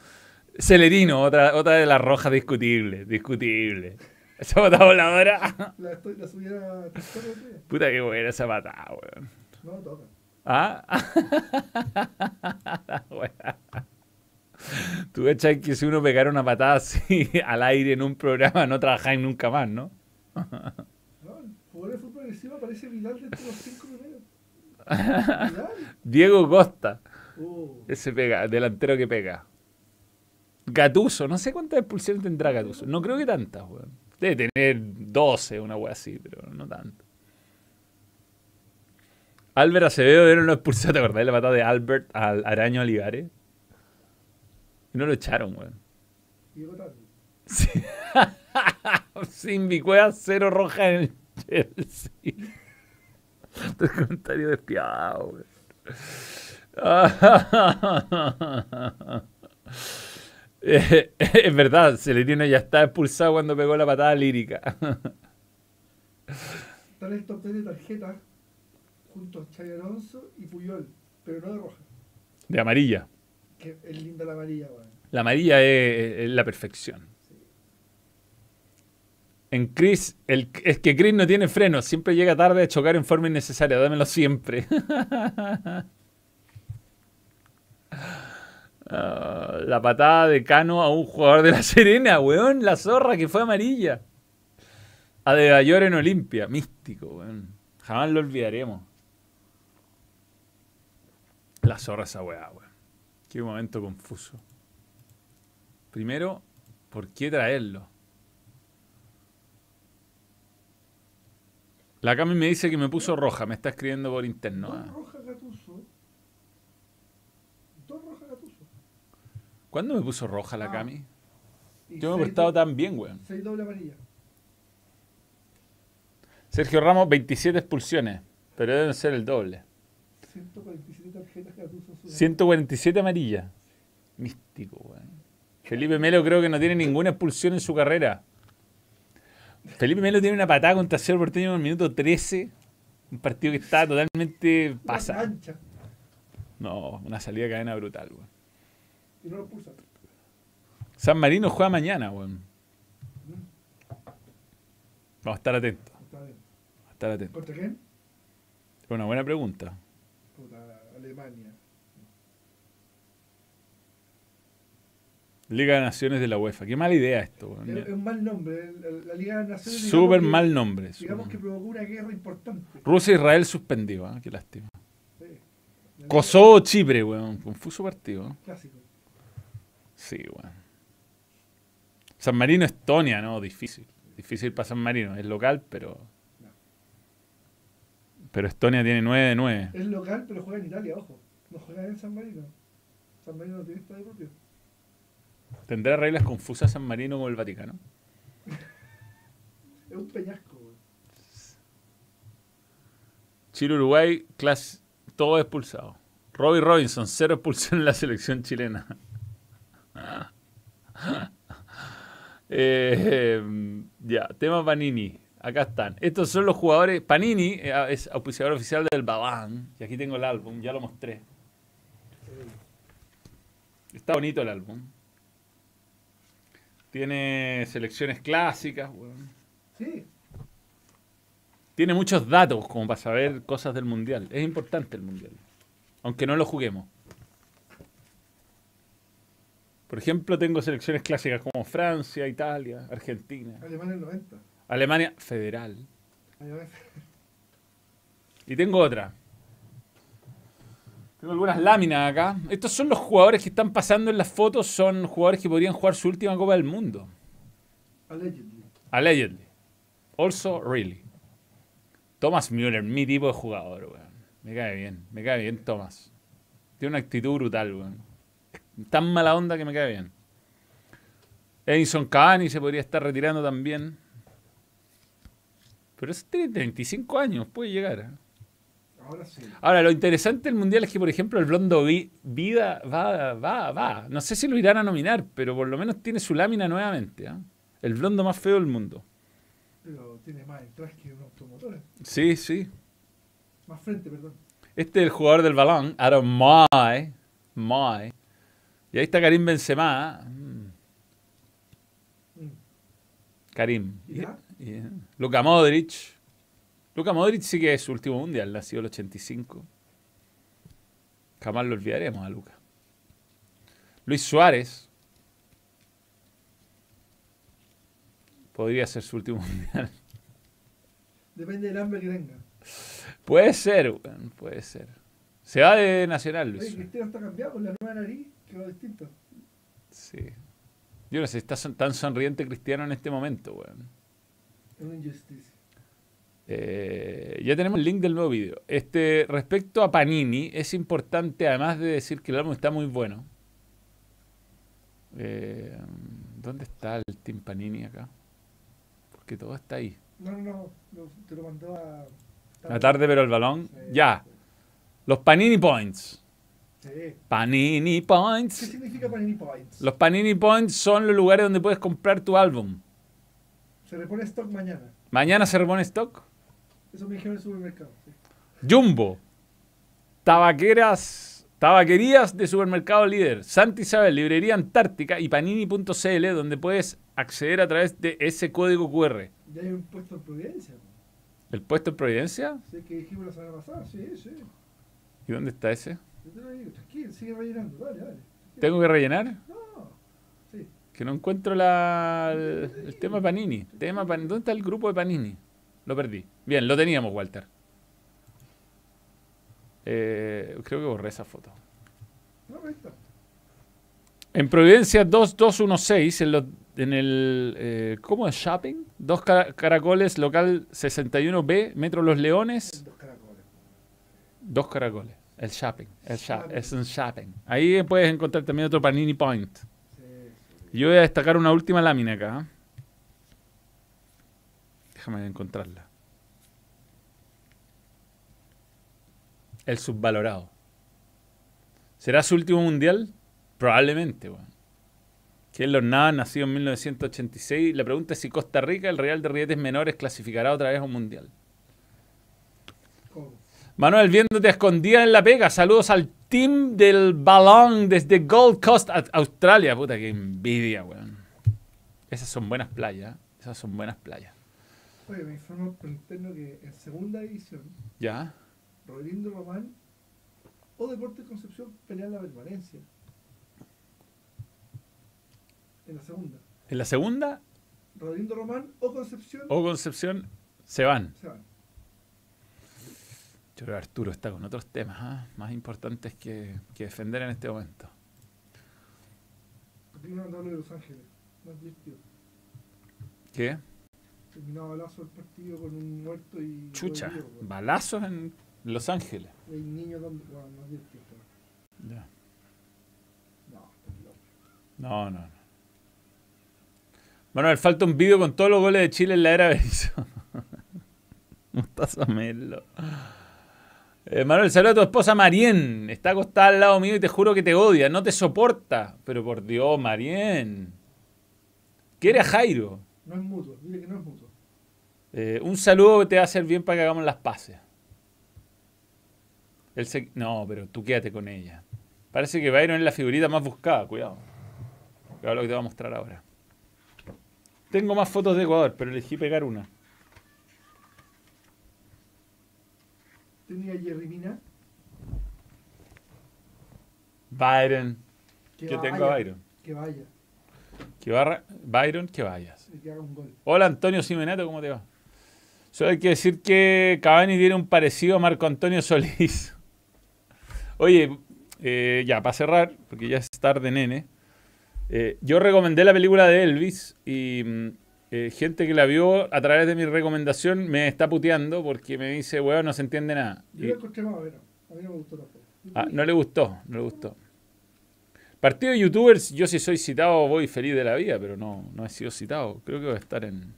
Celerino, otra, otra de las rojas discutible, discutible. Esa patada voladora. La, estoy, la subí a. Puta que buena esa patada, weón. No, toca. ¿Ah? Tú cachai que si uno pegara una patada así al aire en un programa no trabajáis nunca más, ¿no? No, el jugador de fútbol encima parece Vidal de los 5 primeros. Diego Costa, Oh, ese pega, delantero que pega. Gatuso, no sé cuántas expulsiones tendrá Gatuso. No creo que tantas, weón. Debe tener 12, una wea así, pero no tanto. Albert Acevedo era lo expulsado, ¿te acordás de la patada de Albert al Araño Olivares? Y no lo echaron, weón. llegó tarde. Sí. Sin Bicuea, cero roja en el Chelsea. Este comentario despiadado, güey. Eh, es verdad, Celerino ya está expulsado cuando pegó la patada lírica. Está en el top 10 de tarjetas junto a Xavi Alonso y Puyol, pero no de roja. De amarilla. Que es linda la amarilla, weón. La amarilla es, es la perfección. En Chris, el, es que Chris no tiene freno, siempre llega tarde a chocar en forma innecesaria, dámelo siempre. Ah, la patada de Cano a un jugador de la Serena, weón, la zorra que fue amarilla. A De Bayor en Olimpia, místico, weón. Jamás lo olvidaremos. La zorra esa weá, weón. Qué momento confuso. Primero, ¿por qué traerlo? La Cami me dice que me puso roja, me está escribiendo por interno ah. rojas Gatuso. Dos rojas Gatuso. ¿Cuándo me puso roja la Ah. Cami? Yo me he portado do- tan bien, weón. Seis doble amarilla. Sergio Ramos, 27 expulsiones, pero deben ser el doble. 147 tarjetas en su 147 amarillas. Místico, weón. Felipe Melo creo que no tiene ninguna expulsión en su carrera. Felipe Melo tiene una patada contra Cerro Porteño en el minuto 13. Un partido que está totalmente plancha. No, una salida de cadena brutal, weón. Y no lo. San Marino juega mañana, weón. Vamos a estar atentos. Bien. a estar atentos. ¿Contra quién? Es una buena pregunta. Puta, Alemania. Liga de Naciones de la UEFA. Qué mala idea esto, Es, weón. es un mal nombre. La Liga de Naciones. Súper mal nombre. Digamos súper- que provocó una guerra importante. Rusia-Israel suspendido, ¿ah? qué lástima. Sí. Kosovo-Chipre, weón. Confuso partido. ¿eh? Clásico. Sí, weón. San Marino-Estonia, no, difícil. Difícil para San Marino. Es local, pero. Pero Estonia tiene 9 de 9. Es local, pero juega en Italia, ojo. No juega en San Marino. San Marino no tiene estadio propio. ¿Tendrá reglas confusas San Marino como el Vaticano? Es un peñasco, güey. Chile-Uruguay, clase, todo expulsado. Robbie Robinson, cero expulsión en la selección chilena. Eh, ya, tema Panini. Acá están. Estos son los jugadores. Panini eh, es auspiciador oficial del Babán. Y aquí tengo el álbum, ya lo mostré. Está bonito el álbum. Tiene selecciones clásicas. weón. Sí, Tiene muchos datos como para saber cosas del mundial. Es importante el mundial. Aunque no lo juguemos. Por ejemplo, tengo selecciones clásicas como Francia, Italia, Argentina, Alemania el 90. Alemania federal. Alemania- Y tengo otra. Tengo algunas láminas acá. Estos son los jugadores que están pasando en las fotos. Son jugadores que podrían jugar su última Copa del Mundo. Allegedly. Allegedly. Also, really. Thomas Müller, mi tipo de jugador, weón. Me cae bien, me cae bien Thomas. Tiene una actitud brutal, weón. Tan mala onda que me cae bien. Edison Cavani se podría estar retirando también. Pero ese tiene 35 años, puede llegar. ¿eh? Ahora sí. Ahora, lo interesante del mundial es que, por ejemplo, el blondo Vi- Vida va, va, va. No sé si lo irán a nominar, pero por lo menos tiene su lámina nuevamente. ¿ah? El blondo más feo del mundo. Pero tiene más detrás que un automotor. Sí, sí. Más frente, perdón. Este es el jugador del balón, Aaron Moy. Moy. Y ahí está Karim Benzema. Mm, Mm. Karim. ¿Y ya? Y- y- Luka Modric. Luka Modric sí que es su último mundial, nació el 85. Jamás lo olvidaremos a Luka. Luis Suárez. Podría ser su último mundial. Depende del hambre que tenga. Puede ser, puede ser. Se va de Nacional, Luis Oye. Cristiano está cambiado con la nueva nariz, quedó distinto. Sí. Yo no sé, está son- tan sonriente Cristiano en este momento, weón. Es una injusticia. Eh, ya tenemos el link del nuevo vídeo. Este, respecto a Panini, es importante, además de decir que el álbum está muy bueno. Eh, ¿Dónde está el Team Panini acá? Porque todo está ahí. No, no, no. te lo mandó a. La tarde, pero el balón. Sí, Ya. Los Panini Points. Sí. Panini ¿Qué Points. significa Panini Points? Los Panini Points son los lugares donde puedes comprar tu álbum. Se repone stock mañana. Mañana se repone stock. Eso me dijeron en el supermercado. sí. Jumbo. Tabaqueras, tabaquerías de supermercado líder. Santa Isabel, librería Antártica y panini.cl donde puedes acceder a través de ese código QR. Ya hay un puesto en Providencia. ¿El puesto en Providencia? Sí, que dijimos la semana pasada. Sí, sí. ¿Y dónde está ese? Tranquilo, sigue rellenando. Dale, dale. ¿Tengo que rellenar? No. Sí. Que no encuentro la, el, el tema Panini. Tema Pan- ¿Dónde está el grupo de Panini? Lo perdí. Bien, lo teníamos, Walter. Eh, creo que borré esa foto. No, ahí está. En Providencia 2216, en, lo- en el. eh, ¿Cómo es? ¿Shopping? Dos cara- caracoles, local 61B, Metro Los Leones. Dos caracoles. Dos caracoles. El shopping. El Shopping. es un shopping. Ahí puedes encontrar también otro Panini Point. Yo voy a destacar una última lámina acá. Déjame encontrarla. El subvalorado. ¿Será su último mundial? Probablemente, weón. Keylor Navas, nacido en 1986. La pregunta es si Costa Rica, el Real de Rietes Menores, clasificará otra vez a un mundial. Manuel, viéndote escondida en la pega. Saludos al team del balón desde Gold Coast, Australia. Puta, qué envidia, weón. Esas son buenas playas. Esas son buenas playas. Oye, me informan por interno que en segunda división, ¿Ya? Rodrigo Román o Deportes Concepción pelean la permanencia. En la segunda. En la segunda Rodrigo Román o Concepción o Concepción se van. se van. Yo creo que Arturo está con otros temas ¿ah? más importantes que, que defender en este momento. Lo de Los Ángeles. Más divertido. ¿Qué? Terminaba balazo el partido con un muerto y. Chucha. weón. Balazos en Los Ángeles. Hay niños donde. Bueno, más divertido. Ya. No, está loco. No, no, no. Manuel, falta un vídeo con todos los goles de Chile en la era Berizzo. Mostaza Melo. Eh, Manuel, saluda a tu esposa Marien. Está acostada al lado mío y te juro que te odia. No te soporta. Pero por Dios, Marien. Quiere a Jairo. No es mutuo, dile que no es mutuo. Eh, un saludo te va a hacer bien para que hagamos las paces. Él se- No, pero tú quédate con ella. Parece que Byron es la figurita más buscada, cuidado. Cuidado lo que te voy a mostrar ahora. Tengo más fotos de Ecuador, pero elegí pegar una. Tenía a Jerry Mina. Byron. Que vaya, tengo a Byron. Que vaya. Que barra... Byron, que vayas. Y que haga un gol. Hola Antonio Simenato, ¿cómo te va? Solo hay que decir que Cavani tiene un parecido a Marco Antonio Solís. Oye, eh, ya, para cerrar, porque ya es tarde, nene. eh, yo recomendé la película de Elvis y mm, eh, gente que la vio a través de mi recomendación me está puteando porque me dice, weón, no se entiende nada. Yo lo encontré más. A mí no me gustó tampoco. ah, no le gustó, no le gustó. Partido de youtubers, yo si soy citado voy feliz de la vida, pero no, no he sido citado. Creo que voy a estar en...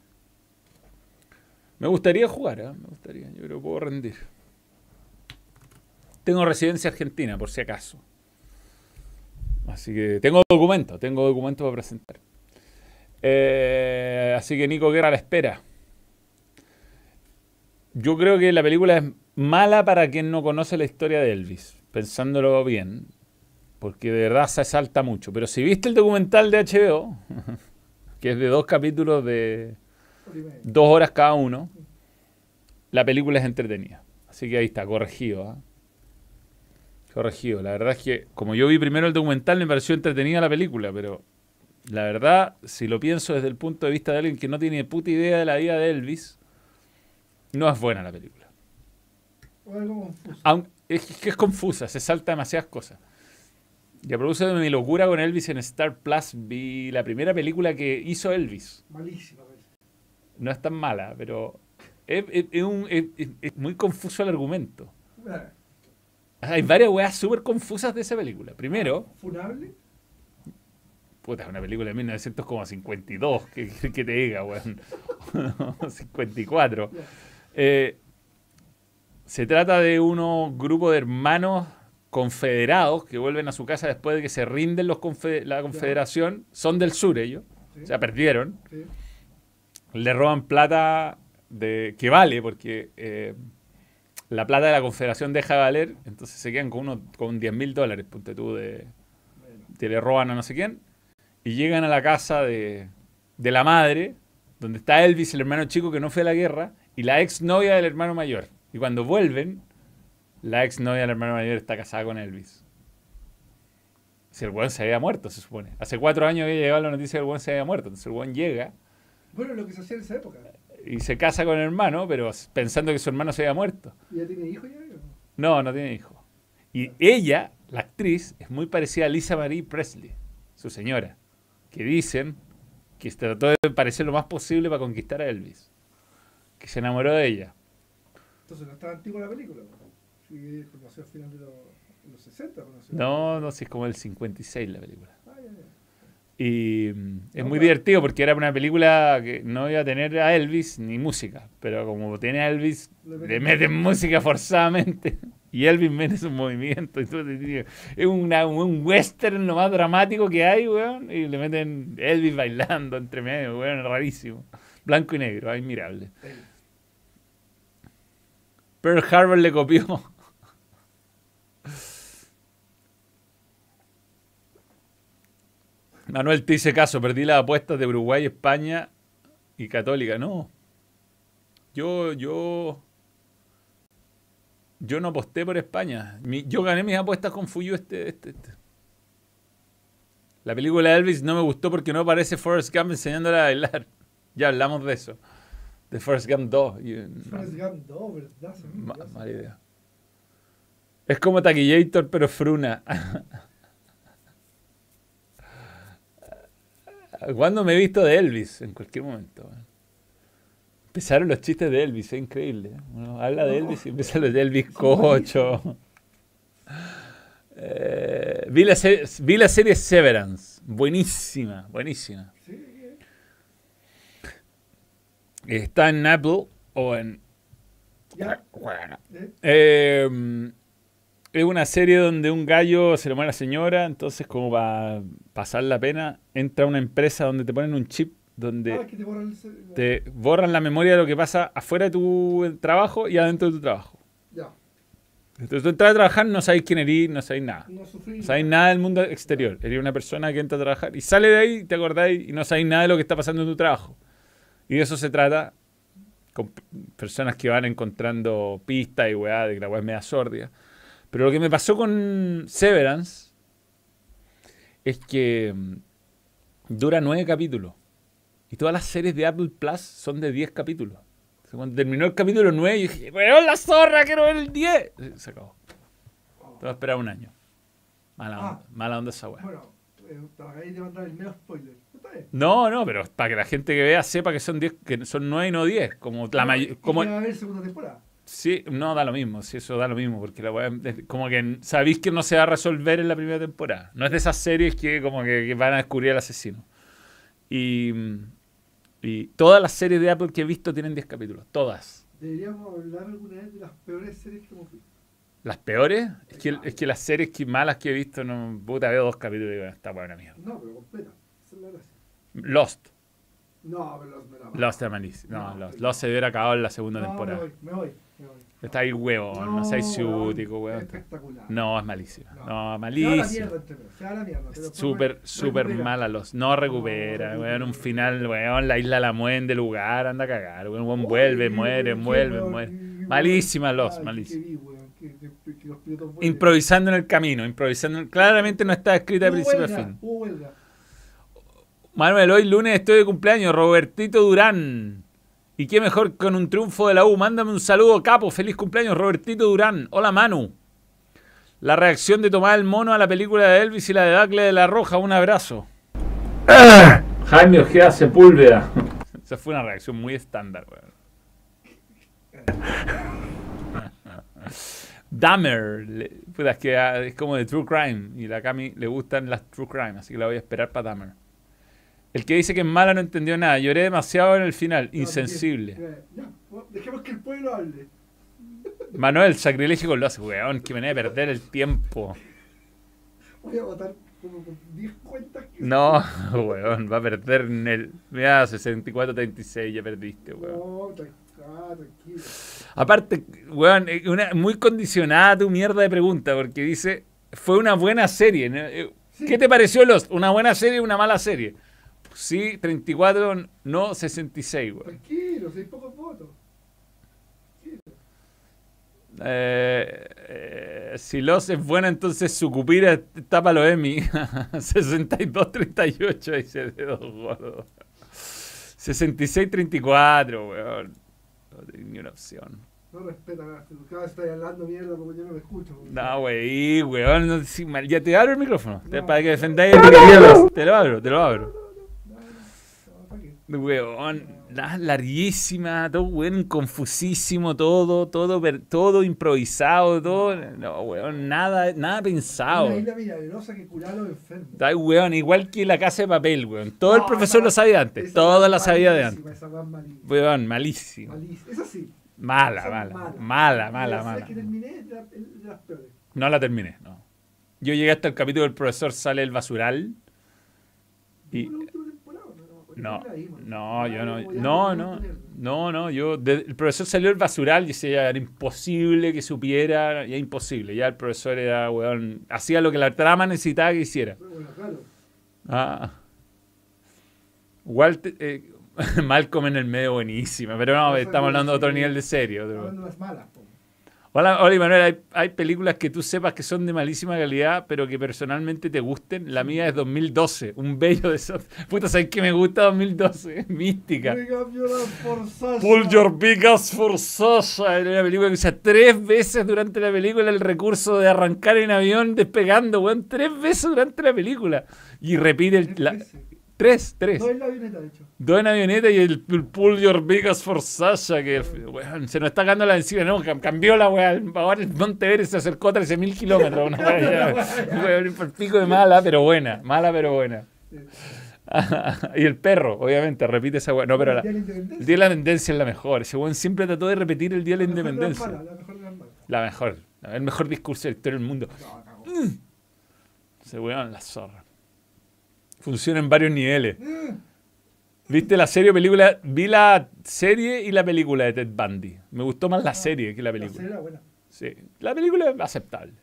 Me gustaría jugar, ¿eh? me gustaría, yo creo que puedo rendir. Tengo residencia argentina, por si acaso. Así que tengo documento, tengo documento para presentar. Eh, así que Nico Guerra la espera. Yo creo que la película es mala para quien no conoce la historia de Elvis, pensándolo bien, porque de verdad se salta mucho. Pero si viste el documental de HBO, que es de dos capítulos de dos horas cada uno, la película es entretenida. Así que ahí está, corregido. ¿ah? Corregido. La verdad es que, como yo vi primero el documental, me pareció entretenida la película, pero la verdad, si lo pienso desde el punto de vista de alguien que no tiene puta idea de la vida de Elvis, no es buena la película. O algo confuso. Aun- es que es confusa, se salta demasiadas cosas. Y a propósito de mi locura con Elvis en Star Plus, vi la primera película que hizo Elvis. Malísima. No es tan mala, pero es, es- es un- es- es- es muy confuso el argumento. Hay varias weas súper confusas de esa película. Primero, ¿Funable? Puta, es una película de 1952, que, que te diga, weón. 54. Ya. Eh, se trata de unos grupos de hermanos confederados que vuelven a su casa después de que se rinden los confe- la confederación. Son del sur ellos, Sí, o sea, perdieron. sí. Le roban plata de que vale, porque eh, la plata de la confederación deja de valer, entonces se quedan con, unos, con 10 mil dólares, ponte tú, de, que le roban a no sé quién, y llegan a la casa de, de la madre, donde está Elvis, el hermano chico que no fue a la guerra, y la ex novia del hermano mayor. Y cuando vuelven, la ex novia del hermano mayor está casada con Elvis. Si el weón se había muerto, se supone. Hace cuatro años había llegado la noticia de que el weón se había muerto. Entonces el weón llega Bueno, lo que se hacía en esa época. y se casa con el hermano, pero pensando que su hermano se había muerto. ¿Y ya tiene hijos ya? No, no tiene hijo. Y ella, la actriz, es muy parecida a Lisa Marie Presley, su señora, que dicen que trató de parecer lo más posible para conquistar a Elvis, que se enamoró de ella. Entonces no está antigua la película, sí, conoció al final de los, 60. No, no, sí, es como el 56 la película. Ah, y mm, es muy divertido porque era una película que no iba a tener a Elvis ni música, pero como tiene a Elvis, le meten música forzadamente. Y Elvis mete su movimiento. Y es un western lo más dramático que hay, weón. Y le meten Elvis bailando entre medio, weón, rarísimo. Blanco y negro, admirable. Pearl Harbor le copió. Manuel te hice caso, perdí las apuestas de Uruguay, España y Católica. No. Yo, yo yo no aposté por España. yo gané mis apuestas con Fuyu este, este, este, La película de Elvis no me gustó porque no aparece Forrest Gump enseñándole a bailar. Ya hablamos de eso. De Forrest Gump 2. Forrest Gump 2, ¿verdad? mala idea. Es como Taquillator, pero fruna. ¿Cuándo me he visto de Elvis? En cualquier momento. Empezaron los chistes de Elvis, es increíble. Uno habla de Elvis y empiezan los de Elvis Cocho. Eh, vi, la serie, Severance. Buenísima, buenísima. Está en Apple o en. Bueno. Eh, es una serie donde un gallo se le muere a la señora, entonces, como para pasar la pena, entra a una empresa donde te ponen un chip donde ah, te, borran la memoria de lo que pasa afuera de tu trabajo y adentro de tu trabajo. Ya. Entonces tú entras a trabajar, no sabes quién eres, no sabes nada. No, sabes nada del mundo exterior. Eres una persona que entra a trabajar y sale de ahí, te acordáis y no sabes nada de lo que está pasando en tu trabajo. Y de eso se trata con personas que van encontrando pistas y weá, de que la weá es media sordia. Pero lo que me pasó con Severance es que mm, dura nueve capítulos. Y todas las series de Apple Plus son de 10 capítulos. cuando terminó el capítulo 9, yo dije, weón, la zorra, quiero ver el 10. Se acabó. Te voy a esperar un año. Mala ah. onda, mala onda esa weá. Bueno, ahí te mandar el medio spoiler. No, no, pero para que la gente que vea sepa que son 10, que son 9 y no 10. Como la mayor. Como... ¿Va a haber segunda temporada? Sí, no da lo mismo, sí, eso da lo mismo, porque la weá, como que sabéis que no se va a resolver en la primera temporada. No es de esas series que como que, que van a descubrir al asesino. Y y todas las series de Apple que he visto tienen 10 capítulos. Todas. Deberíamos hablar alguna vez de las peores series que hemos visto. ¿Las peores? Es que, es que las series que, malas que he visto, no, puta, veo dos capítulos y digo, está buena mierda. No, pero completa. Esa es la gracia. Lost. No, pero Lost me la Lost era malísimo. No, Lost. Lost se hubiera acabado en la segunda temporada. Me voy, me voy. Me voy. Está ahí huevo, no, no seas ciútico, weón. Espectacular. No, es malísima. No, no mierda, Súper, súper mala los. No recupera, no, weón. Un final, weón, la isla la mueven de lugar, anda a cagar, weón. vuelve, muere, vuelve, muere. Malísima los, malísima. Improvisando en el camino, improvisando. Claramente no está escrita de principio a fin. Manuel, hoy lunes estoy de cumpleaños, Robertito Durán. Y qué mejor con un triunfo de la U. Mándame un saludo, capo. Feliz cumpleaños, Robertito Durán. Hola, Manu. La reacción de tomar el mono a la película de Elvis y la debacle de La Roja. Un abrazo. Jaime Ojeda Sepúlveda. Esa fue una reacción muy estándar, weón. Dahmer. es que ah, es como de True Crime. Y a Cami le gustan las True Crime. Así que la voy a esperar para Dahmer. El que dice que es mala no entendió nada. Lloré demasiado en el final. Insensible. dejemos que el pueblo hable. Manuel, sacrilegio con los weón, que venía a perder el tiempo. Voy a votar como con 10 cuentas. no, weón, va a perder en el. Mira, 64-36, ya perdiste, weón. No, tranquilo. Aparte, weón, una, muy condicionada tu mierda de pregunta, porque dice, fue una buena serie. Eh, ¿Qué te pareció Lost? ¿Una buena serie o una mala serie? Sí, 34, no 66, güey. Tranquilo, seis pocos votos. Eh, eh, si Los es buena, entonces su cupira tapa lo Emi. 62-38, dice de dos gordos. 66-34, weón. No tengo ni una opción. No respeta, cada vez estoy hablando mierda porque yo no me escucho. No, güey, weón. No, ya te abro el micrófono. te- No. para que defendáis el micrófono. Te lo abro, te lo abro. No, no, no, ¿para qué? Weón, la- larguísima, todo weón, confusísimo, todo, todo, todo improvisado, todo. No, weón, nada, nada pensado. Una isla milagrosa que curaba a los enfermos. Ay, weón, igual que la casa de papel, weón. Todo el profesor esa- lo sabía antes, todo lo sabía de antes. Esa malísima. Weón, malísimo. Malísima. Esa sí. Mala, esa mala, mala, mala. mala, La mala. que terminé la- peores. No la terminé, no. Yo llegué hasta el capítulo del profesor sale el basural. Y, ¿Fue la última temporada? No, no, yo no, no, no, no, no, yo, de- el profesor salió el basural y decía, era imposible que supiera, ya imposible, ya el profesor era, weón, hacía lo que la trama necesitaba que hiciera. Ah. Walt, eh, Malcolm en el medio buenísima, pero no, estamos hablando de otro nivel de serio. Hablando de las malas. Hola, hola Manuel, hay, hay películas que tú sepas que son de malísima calidad, pero que personalmente te gusten. La mía es 2012, un bello de esos. Puta, ¿sabes que me gusta 2012? Mística. Pull your big ass for Sasha. Era una película que usa tres veces durante la película el recurso de arrancar en avión despegando, weón. Tres veces durante la película. Y repite el. la- tres, tres. No es la avioneta, de hecho. Dos en avioneta y el, el Pull Your Biggest for Sasha, que weón, se nos está cagando la encima, no, cam- cambió la weá. Ahora el Monte Everest se acercó a 13.000 kilómetros. Una weá pico de mala, pero buena. Mala, pero buena. Sí. y el perro, obviamente, repite esa weá. No, pero la, la el. Día de la Independencia es la mejor. Ese weón siempre trató de repetir el Día de la mejor de las Independencia. La mejor de. La. El mejor discurso de la historia del mundo. No, cagó. Ese weón, la zorra. Funciona en varios niveles. Eh, ¿Viste la serie o película? Vi la serie y la película de Ted Bundy. Me gustó más la serie que la La película. serie era buena. Sí. La película es aceptable.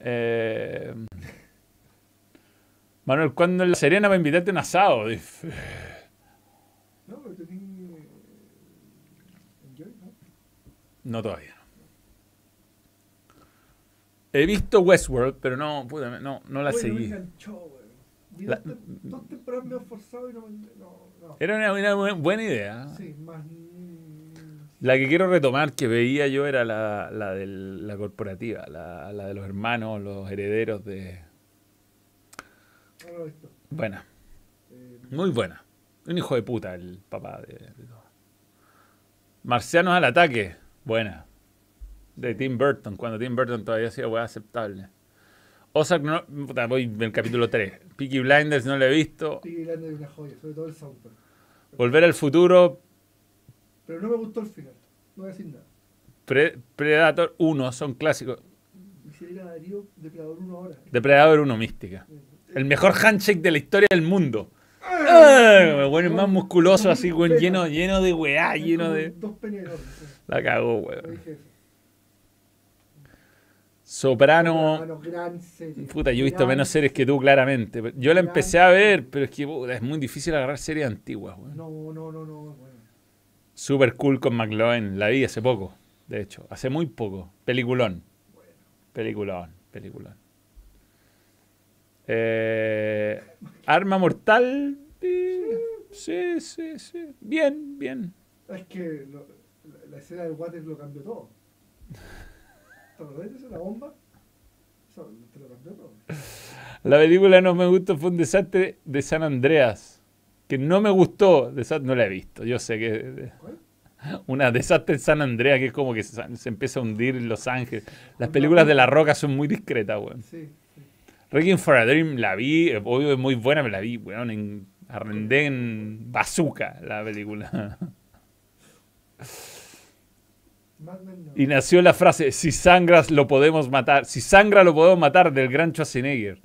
Eh, Manuel, ¿cuándo en La Serena me invitaste a un asado? No, pero ¿no? No todavía. He visto Westworld, pero no, puta, no, no la seguí. La- dos, tem- dos temporadas medio forzado y no. No, no. Era una, una bu- buena idea. Sí, más. La que quiero retomar, que veía yo, era la, la de la corporativa, la, la de los hermanos, los herederos de... Lo. Buena, Eh, muy buena. Un hijo de puta el papá de, de todo. Marcianos al ataque, buena. De Tim Burton, cuando Tim Burton todavía hacía weá aceptable. Ozark, no, voy en el capítulo 3. Peaky Blinders no lo he visto. Piggy Blinders es una joya, sobre todo el soundtrack. Volver al futuro, Pero no me gustó el final. No voy a decir nada. Pre- Predator 1, son clásicos. Darío Depredador 1 ahora. Depredador 1, mística. El mejor handshake de la historia del mundo. Ah, bueno, es más musculoso, así, weón, lleno, lleno de weá, lleno de. Dos. La cagó, weón. Soprano. Soprano, gran serie. Puta, yo he visto menos series que tú, claramente. Yo la empecé a ver, pero es que puta, es muy difícil agarrar series antiguas, weón. No, no, no, no. Bueno. Super cool con McLoin. La vi hace poco, de hecho. Hace muy poco. Peliculón. Bueno. Peliculón, peliculón. Eh, Arma Mortal. eh, Sí, sí, sí. Bien, bien. Es que lo- la, la escena del water lo cambió todo. ¿Te acordás de eso? La bomba. Película no me gustó, fue un desastre de San Andreas. Que no me gustó. No la he visto. Yo sé que. ¿Cuál? Una desastre en San Andreas, que es como que se, se empieza a hundir en Los Ángeles. Las películas de La Roca son muy discretas, weón. Sí, sí. Requiem for a Dream la vi, obvio es muy buena, pero la vi, weón, en, arrendé en Bazooka la película. Y nació la frase, si sangras lo podemos matar, si sangra lo podemos matar, del gran Schwarzenegger.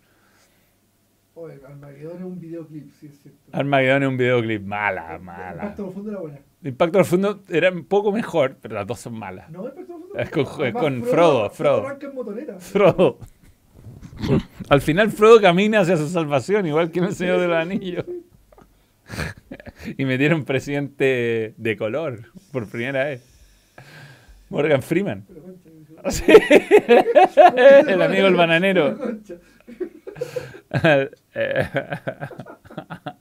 Oye, Armagedón es un videoclip, sí es cierto. Armageddon es un videoclip, mala, mala. Impacto profundo era buena. Impacto al fondo era un poco mejor, pero las dos son malas. No, Impacto profundo. Es con- Además, con Frodo, Frodo. arranca en motoneta. Frodo. Al final Frodo camina hacia su salvación, igual que en el Señor de los Anillos. Y metieron presidente de color por primera vez. Morgan Freeman. Sí. El amigo del bananero. Concha.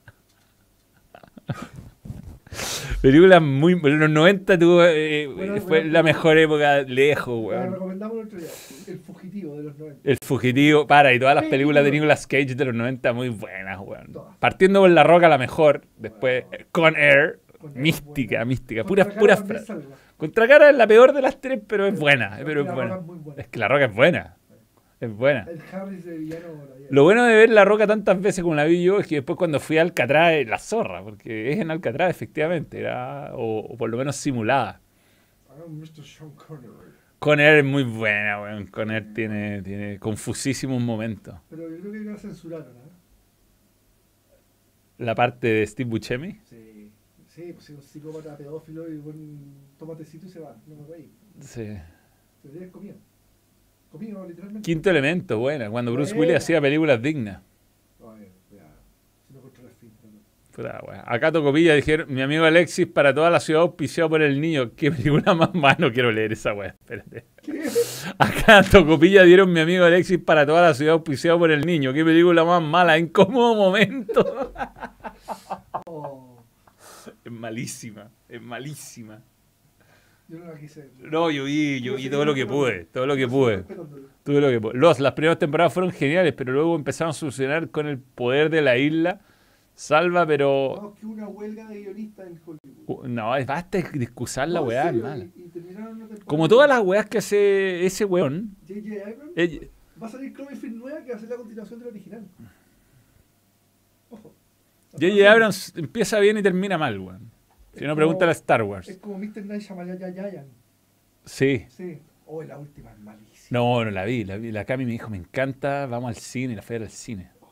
Película muy. En los 90 tuvo, eh, fue la mejor época lejos, weón. recomendamos el otro día. El Fugitivo de los 90. El Fugitivo, para, y todas las películas de Nicolas Cage de los 90 muy buenas, weón. Partiendo con La Roca, la mejor. Después Con Air, mística, mística. Puras, puras frases. Contra cara es la peor de las tres, pero es buena. Pero es buena. Es que La Roca es buena. Es buena. El Harris de villano. Lo bueno de ver La Roca tantas veces como la vi yo es que después cuando fui a Alcatraz, la zorra, porque es en Alcatraz efectivamente, era, o, por lo menos simulada. Conner es muy buena, weón. Conner tiene, tiene confusísimos momentos. Pero yo creo que la censuraron, ¿eh? La parte de Steve Buscemi. Sí, sí, pues es un psicópata pedófilo y un tomatecito y se va, no me voy. Sí. Se comido. Quinto elemento, buena. Cuando Bruce Willis hacía películas dignas. Acá tocó Villa, dijeron, mi amigo Alexis, para toda la ciudad auspiciado por el niño. ¿Qué película más mala? No quiero leer esa weá, espérate. Acá Tocopilla dieron mi amigo Alexis para toda la ciudad auspiciado por el niño. ¿Qué película más mala? Incómodo momento. Oh. Es malísima, es malísima. Yo no la quise. No, yo vi, yo vi todo lo que pude, todo lo que pude. Todo lo que pude. Los, las primeras temporadas fueron geniales, pero luego empezaron a solucionar con el poder de la isla. Salva, pero. No, que una huelga de guionistas en Hollywood. Uh, no, basta de excusar la weá, mal. Como todas las weas que hace ese weón. J.J. Abrams. Va a salir Cloverfield nueva que va a ser la continuación del original. J.J. Abrams empieza bien y termina mal, weón. Si no, pregunta a Star Wars. Es como Mr. Night Shyamalan. Sí. Sí. Oh, la última es malísima. No, no la vi. La, vi. la Cami me dijo, me encanta, vamos al cine, la fui al cine. Oh,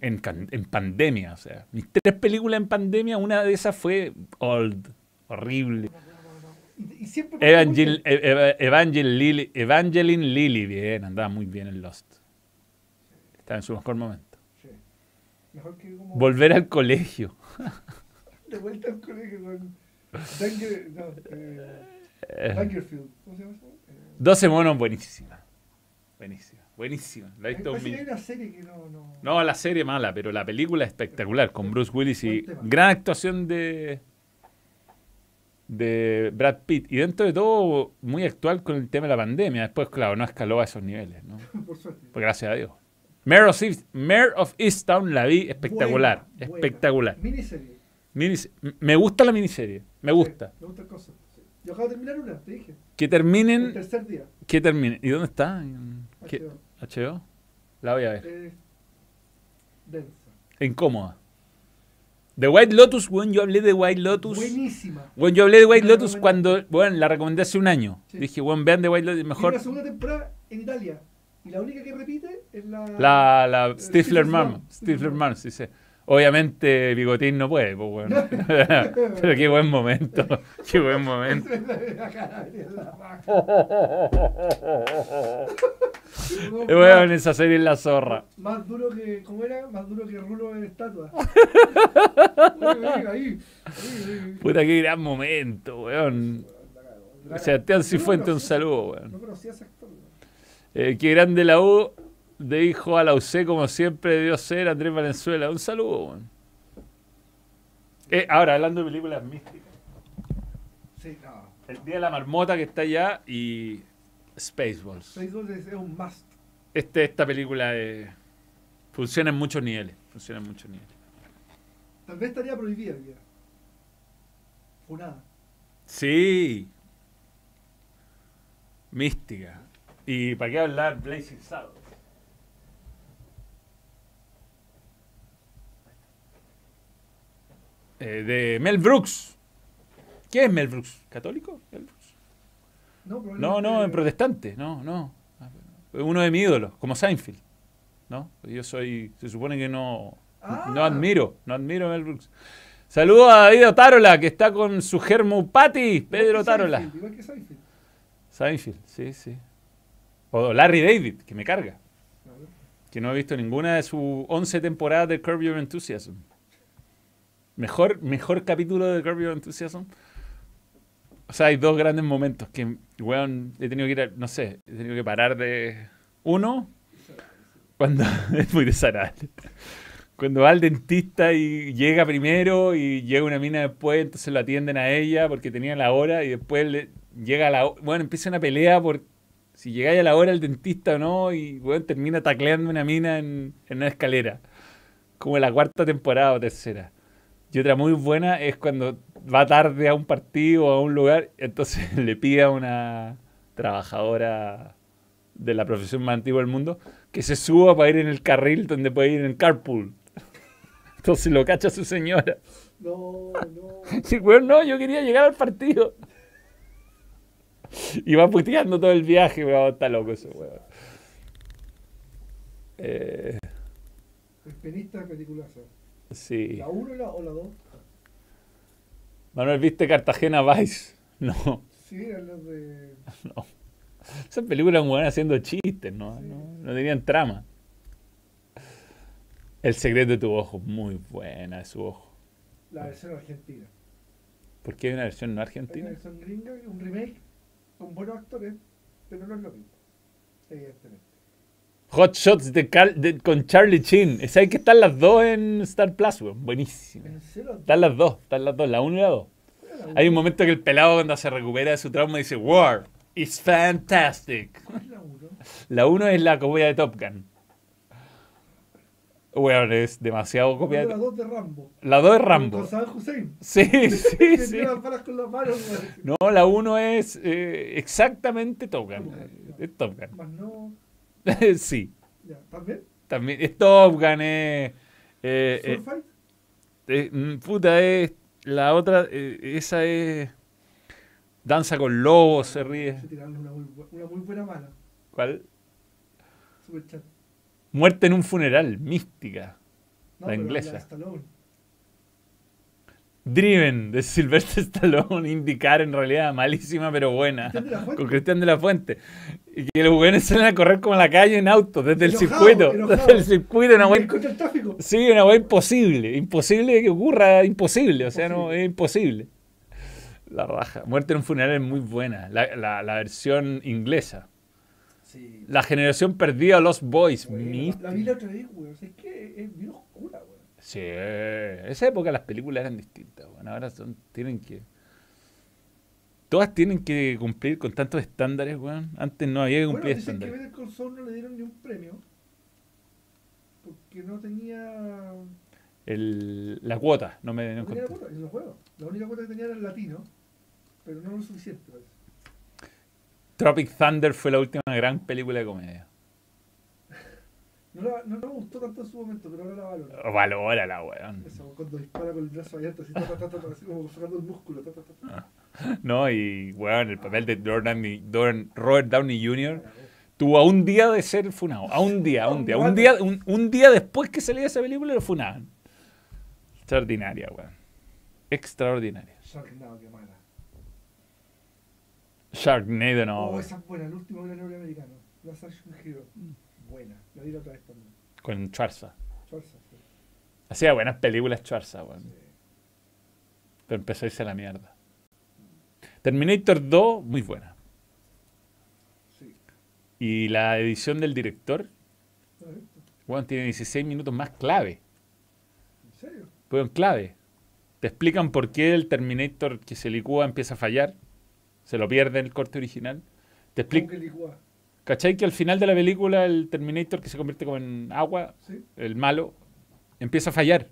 en, en, pandemia, o sea. Mis tres películas en pandemia, una de esas fue Old. Horrible. Y, siempre Evangel, Evangel Lily, Evangeline Lily, bien, andaba muy bien en Lost. Estaba en su mejor momento. Sí. Mejor que como... Volver al colegio. de vuelta al colegio con Danger, no, eh, Dangerfield. ¿Cómo se llama eso? Eh, 12 monos, buenísima. Buenísima. Buenísima. La he visto un una serie que no, no. No, la serie mala, pero la película espectacular con Bruce Willis y gran actuación de de Brad Pitt. Y dentro de todo, muy actual con el tema de la pandemia. Después, claro, no escaló a esos niveles, ¿no? Por suerte. Pues gracias a Dios. Mare of, Mare of Easttown la vi espectacular. espectacular. Miniserie me gusta la miniserie, me gusta. me gusta el cosa. Yo acabo de terminar una, te dije. Que terminen. El tercer día. Que terminen. ¿Y dónde está? HBO. HBO. La voy a ver. Eh, densa. Incómoda. De White Lotus, bueno, yo hablé de White Lotus. Buenísima. Bueno, yo hablé de White Lotus cuando, bueno, la recomendé hace un año. Dije, bueno, vean de White Lotus, mejor. la segunda temporada en Italia. Y la única que repite es la. La, la eh, Stifler Mom. Stifler Mom, sí, sí. Obviamente Bigotín no puede, pues bueno. Pero qué buen momento. Qué buen momento. A ver esa serie en la zorra. Más duro que. ¿Cómo era? Más duro que rulo de estatua. Puta, qué gran momento, weón. Sebastián Cifuente, un saludo, weón. No conocía ese actor. Eh, qué grande la U de hijo a la UC, como siempre debió ser Andrés Valenzuela. Un saludo. Eh, ahora, hablando de películas místicas. Sí, no. El Día de la Marmota que está allá y Spaceballs. Spaceballs es, un must. Este, esta película eh, funciona en muchos niveles. Funciona en muchos niveles. Tal vez estaría prohibida ya. Funada. Sí. Mística. ¿Y para qué hablar Blazing Saddles? Eh, de Mel Brooks. ¿Qué es Mel Brooks? ¿Católico? No, no, en protestante, no, no. Uno de mis ídolos, como Seinfeld. ¿no? Yo soy, se supone que no, no ah. admiro, no admiro a Mel Brooks. Saludo a David Otárola, que está con su germo Patti, Pedro Otárola. Igual que Seinfeld. Seinfeld, sí, sí. O Larry David, que me carga. Que no he visto ninguna de sus 11 temporadas de Curb Your Enthusiasm. Mejor, mejor capítulo de Curb Your Enthusiasm. O sea, hay dos grandes momentos que, weón, he tenido que ir, no sé, he tenido que parar de... Uno, cuando es muy desagradable. cuando va al dentista y llega primero y llega una mina después, entonces lo atienden a ella porque tenía la hora y después le, llega la bueno, empieza una pelea por si llegáis a la hora el dentista o no y bueno, termina tacleando una mina en, en una escalera. Como en la cuarta temporada o tercera. Y otra muy buena es cuando va tarde a un partido o a un lugar, entonces le pide a una trabajadora de la profesión más antigua del mundo que se suba para ir en el carril donde puede ir en carpool. Entonces lo cacha su señora. No, no. Sí, weón, no, yo quería llegar al partido. Y va puteando todo el viaje, weón, está loco ese weón. Eh, El penista peliculaza. sí. ¿La 1 o la 2? Manuel, ¿viste Cartagena Vice? No, Sí, eran los de. no. Esa película es un weón haciendo chistes, ¿no? No, no tenían trama. El secreto de tu ojo, muy buena de su ojo. La versión argentina. ¿Por qué hay una versión no Hay una argentina? versión gringa, un remake con buenos actores, pero no es lo mismo. Evidentemente. Hot Shots de con Charlie Chin. ¿Sabes que están las dos en Star Plus, weón? Buenísima. ¿En serio? Están las dos, están las dos, la uno y la dos. ¿Cuál es Hay un momento que el pelado cuando se recupera de su trauma dice, War is fantastic. ¿Cuál es la 1? La uno es la copia de Top Gun. Weón, es demasiado copia La de 2 de Rambo. La dos es Con Rambo. Saddam Hussein. Sí, sí, sí. con las manos. No, la uno es eh, exactamente Top Gun. Es Top Gun. Más no. sí, Ya, ¿también? también. Es Top Gun, eh, eh, ¿Sword Fight? Eh, mm, puta, es. La otra, eh, esa es. Danza con lobos, se ríe. Se una muy, una muy buena mala. ¿Cuál? Super chat. Muerte en un funeral, mística. No, La inglesa. Driven, de Sylvester Stallone, indicar en realidad malísima pero buena. Con Cristian de la Fuente. Y que los buenos salen a correr como a la calle en auto, desde el Enojado, circuito. enojado. Desde el circuito, una. Sí, una weá imposible. Imposible que ocurra, imposible. O sea, no, es imposible. La raja. Muerte en un funeral es muy buena. La, la- la versión inglesa. Sí. La generación perdida, Los Boys. Bueno. La vi la otra vez, weón. O sea, es que es bien oscura, weón. Sí, en esa época las películas eran distintas. Bueno, ahora son, tienen que. Todas tienen que cumplir con tantos estándares, weón. Antes no había que Bueno, cumplir dicen que estándares. Better Call Saul no le dieron ni un premio. Porque no tenía. El- la cuota, no me no No tenía la cuota, y se lo juego. La única cuota que tenía era el latino. Pero no lo suficiente, parece. Tropic Thunder fue la última gran película de comedia. No, la- no, no me gustó tanto en su momento, pero ahora la valoro. Valórala, weón. Eso, cuando dispara con el brazo abierto, así, ta, ta, ta, así como sacando el músculo. Ta, ta, ta, ta. ¿no? Y, weón, el papel de Robert Downey, Doran- Robert Downey Jr. tuvo a un día de ser funado. A un día, a un día. Un día, un, un día después que salía esa película lo funaban. Extraordinaria, weón. Extraordinaria. Sharknado. Sharknado no. Oh, esa es buena, el último gran héroe americano. La Action Hero. Buena, la vi la otra vez también. Con Schwarza. Schwarza, sí. Hacía buenas películas Schwarza, weón. Sí. Pero empezó a irse a la mierda. Terminator 2, muy buena. Sí. Y la edición del director, weón, tiene 16 minutos más clave. ¿En serio? Weón, clave. Te explican por qué el Terminator que se licúa empieza a fallar. Se lo pierde en el corte original. Te ¿Cómo explica. que licúa? ¿Cachai que al final de la película el Terminator que se convierte como en agua, ¿Sí? el malo, empieza a fallar?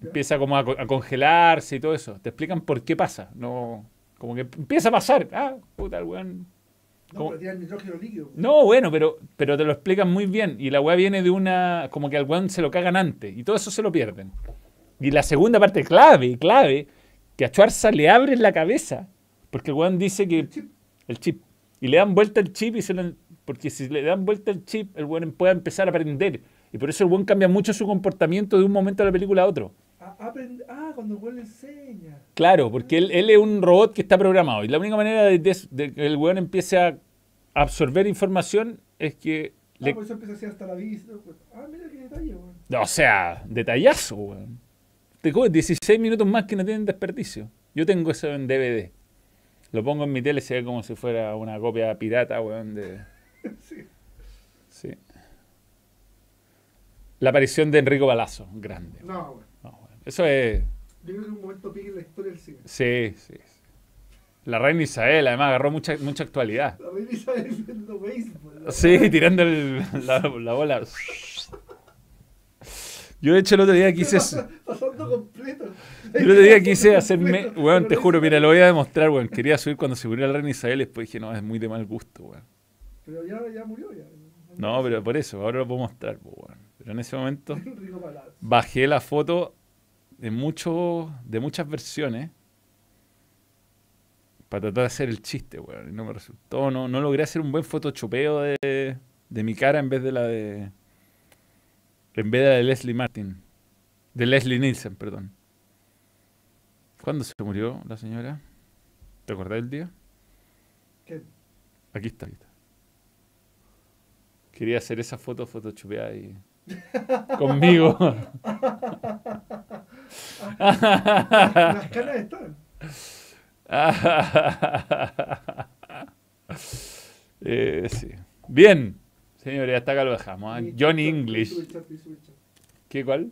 Ya. Empieza como a, a congelarse y todo eso. Te explican por qué pasa. No, como que empieza a pasar. Ah, puta, el weón. No, pero tiran nitrógeno líquido. No, bueno, pero, pero te lo explican muy bien. Y la weá viene de una. Como que al weón se lo cagan antes. Y todo eso se lo pierden. Y la segunda parte clave, clave, que a Schwarza le abren la cabeza. Porque el weón dice que. El chip. El chip. Y le dan vuelta el chip y se lo. Porque si le dan vuelta el chip, el weón puede empezar a aprender. Y por eso el weón cambia mucho su comportamiento de un momento de la película a otro. Ah, aprende- ah, cuando el weón le enseña. Claro, porque él, él es un robot que está programado. Y la única manera de, de- de que el weón empiece a absorber información es que. Ah, le- por eso empieza así hasta la vista. pues. Ah, mira qué detalle, weón. O sea, detallazo, weón. Te coge 16 minutos más que no tienen desperdicio. Yo tengo eso en DVD. Lo pongo en mi tele, se ve como si fuera una copia pirata, weón, de... sí. Sí. La aparición de Enrico Palazzo, grande. No, bueno. Eso es. Yo creo que es un momento pique en la historia del cine. Sí, sí. La reina Isabel, además, agarró mucha, mucha actualidad. La reina Isabel viendo béisbol. Sí, tirando el- la, la bola. Yo, de hecho, el otro día quise. Pasando completo. El otro día quise hacerme. Weón, te Pero juro, mira, lo voy a demostrar, weón. Quería subir cuando se murió la reina Isabel y después dije, no, es muy de mal gusto, weón. Pero ya, ya murió, ya. No, pero por eso, ahora lo puedo mostrar, weón. Pero en ese momento bajé la foto de, mucho, de muchas versiones para tratar de hacer el chiste, weón. Y no me resultó, no, no logré hacer un buen photoshopeo de, de mi cara en vez de la de. En vez de la de Leslie Martin. De Leslie Nielsen, perdón. ¿Cuándo se murió la señora? ¿Te acordás del día? ¿Qué? Aquí está, aquí está. Quería hacer esa foto photoshopeada y. conmigo. Las caras están. Eh, sí. Bien, señores, hasta acá lo dejamos. Y- Johnny English. ¿Qué cuál?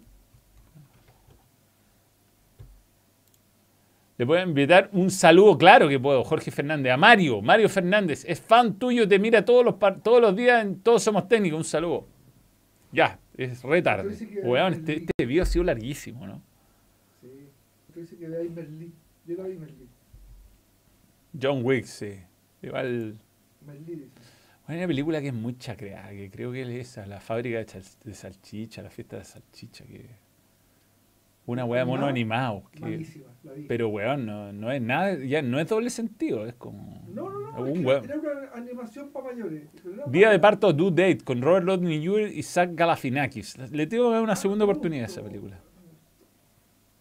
Le puedo invitar un saludo, claro que puedo, Jorge Fernández, a Mario, Mario Fernández, es fan tuyo, te mira todos los, todos los días en Todos Somos Técnicos, un saludo. Ya, es re tarde. Weón, es este, este video ha sido larguísimo, ¿no? Sí. Que ve ahí Merlí. Yo la vi Merlí. John Wick, sí. Igual, Merlí hay una película que es muy chacreada, que creo que es esa, la fábrica de, salchicha, la fiesta de salchicha, que... Una weá mono ¿Animado? que-. Pero, weón, no, no es nada, ya no es doble sentido, es como. no, no, no. un weón. Era una animación para mayores. Día de parto Due Date con Robert Rodney Jr. y Zach Galafinakis. Le tengo que dar una segunda oportunidad a esa película.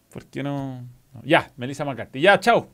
¿Por qué no? no? Ya, Melissa McCarthy. Ya, chao.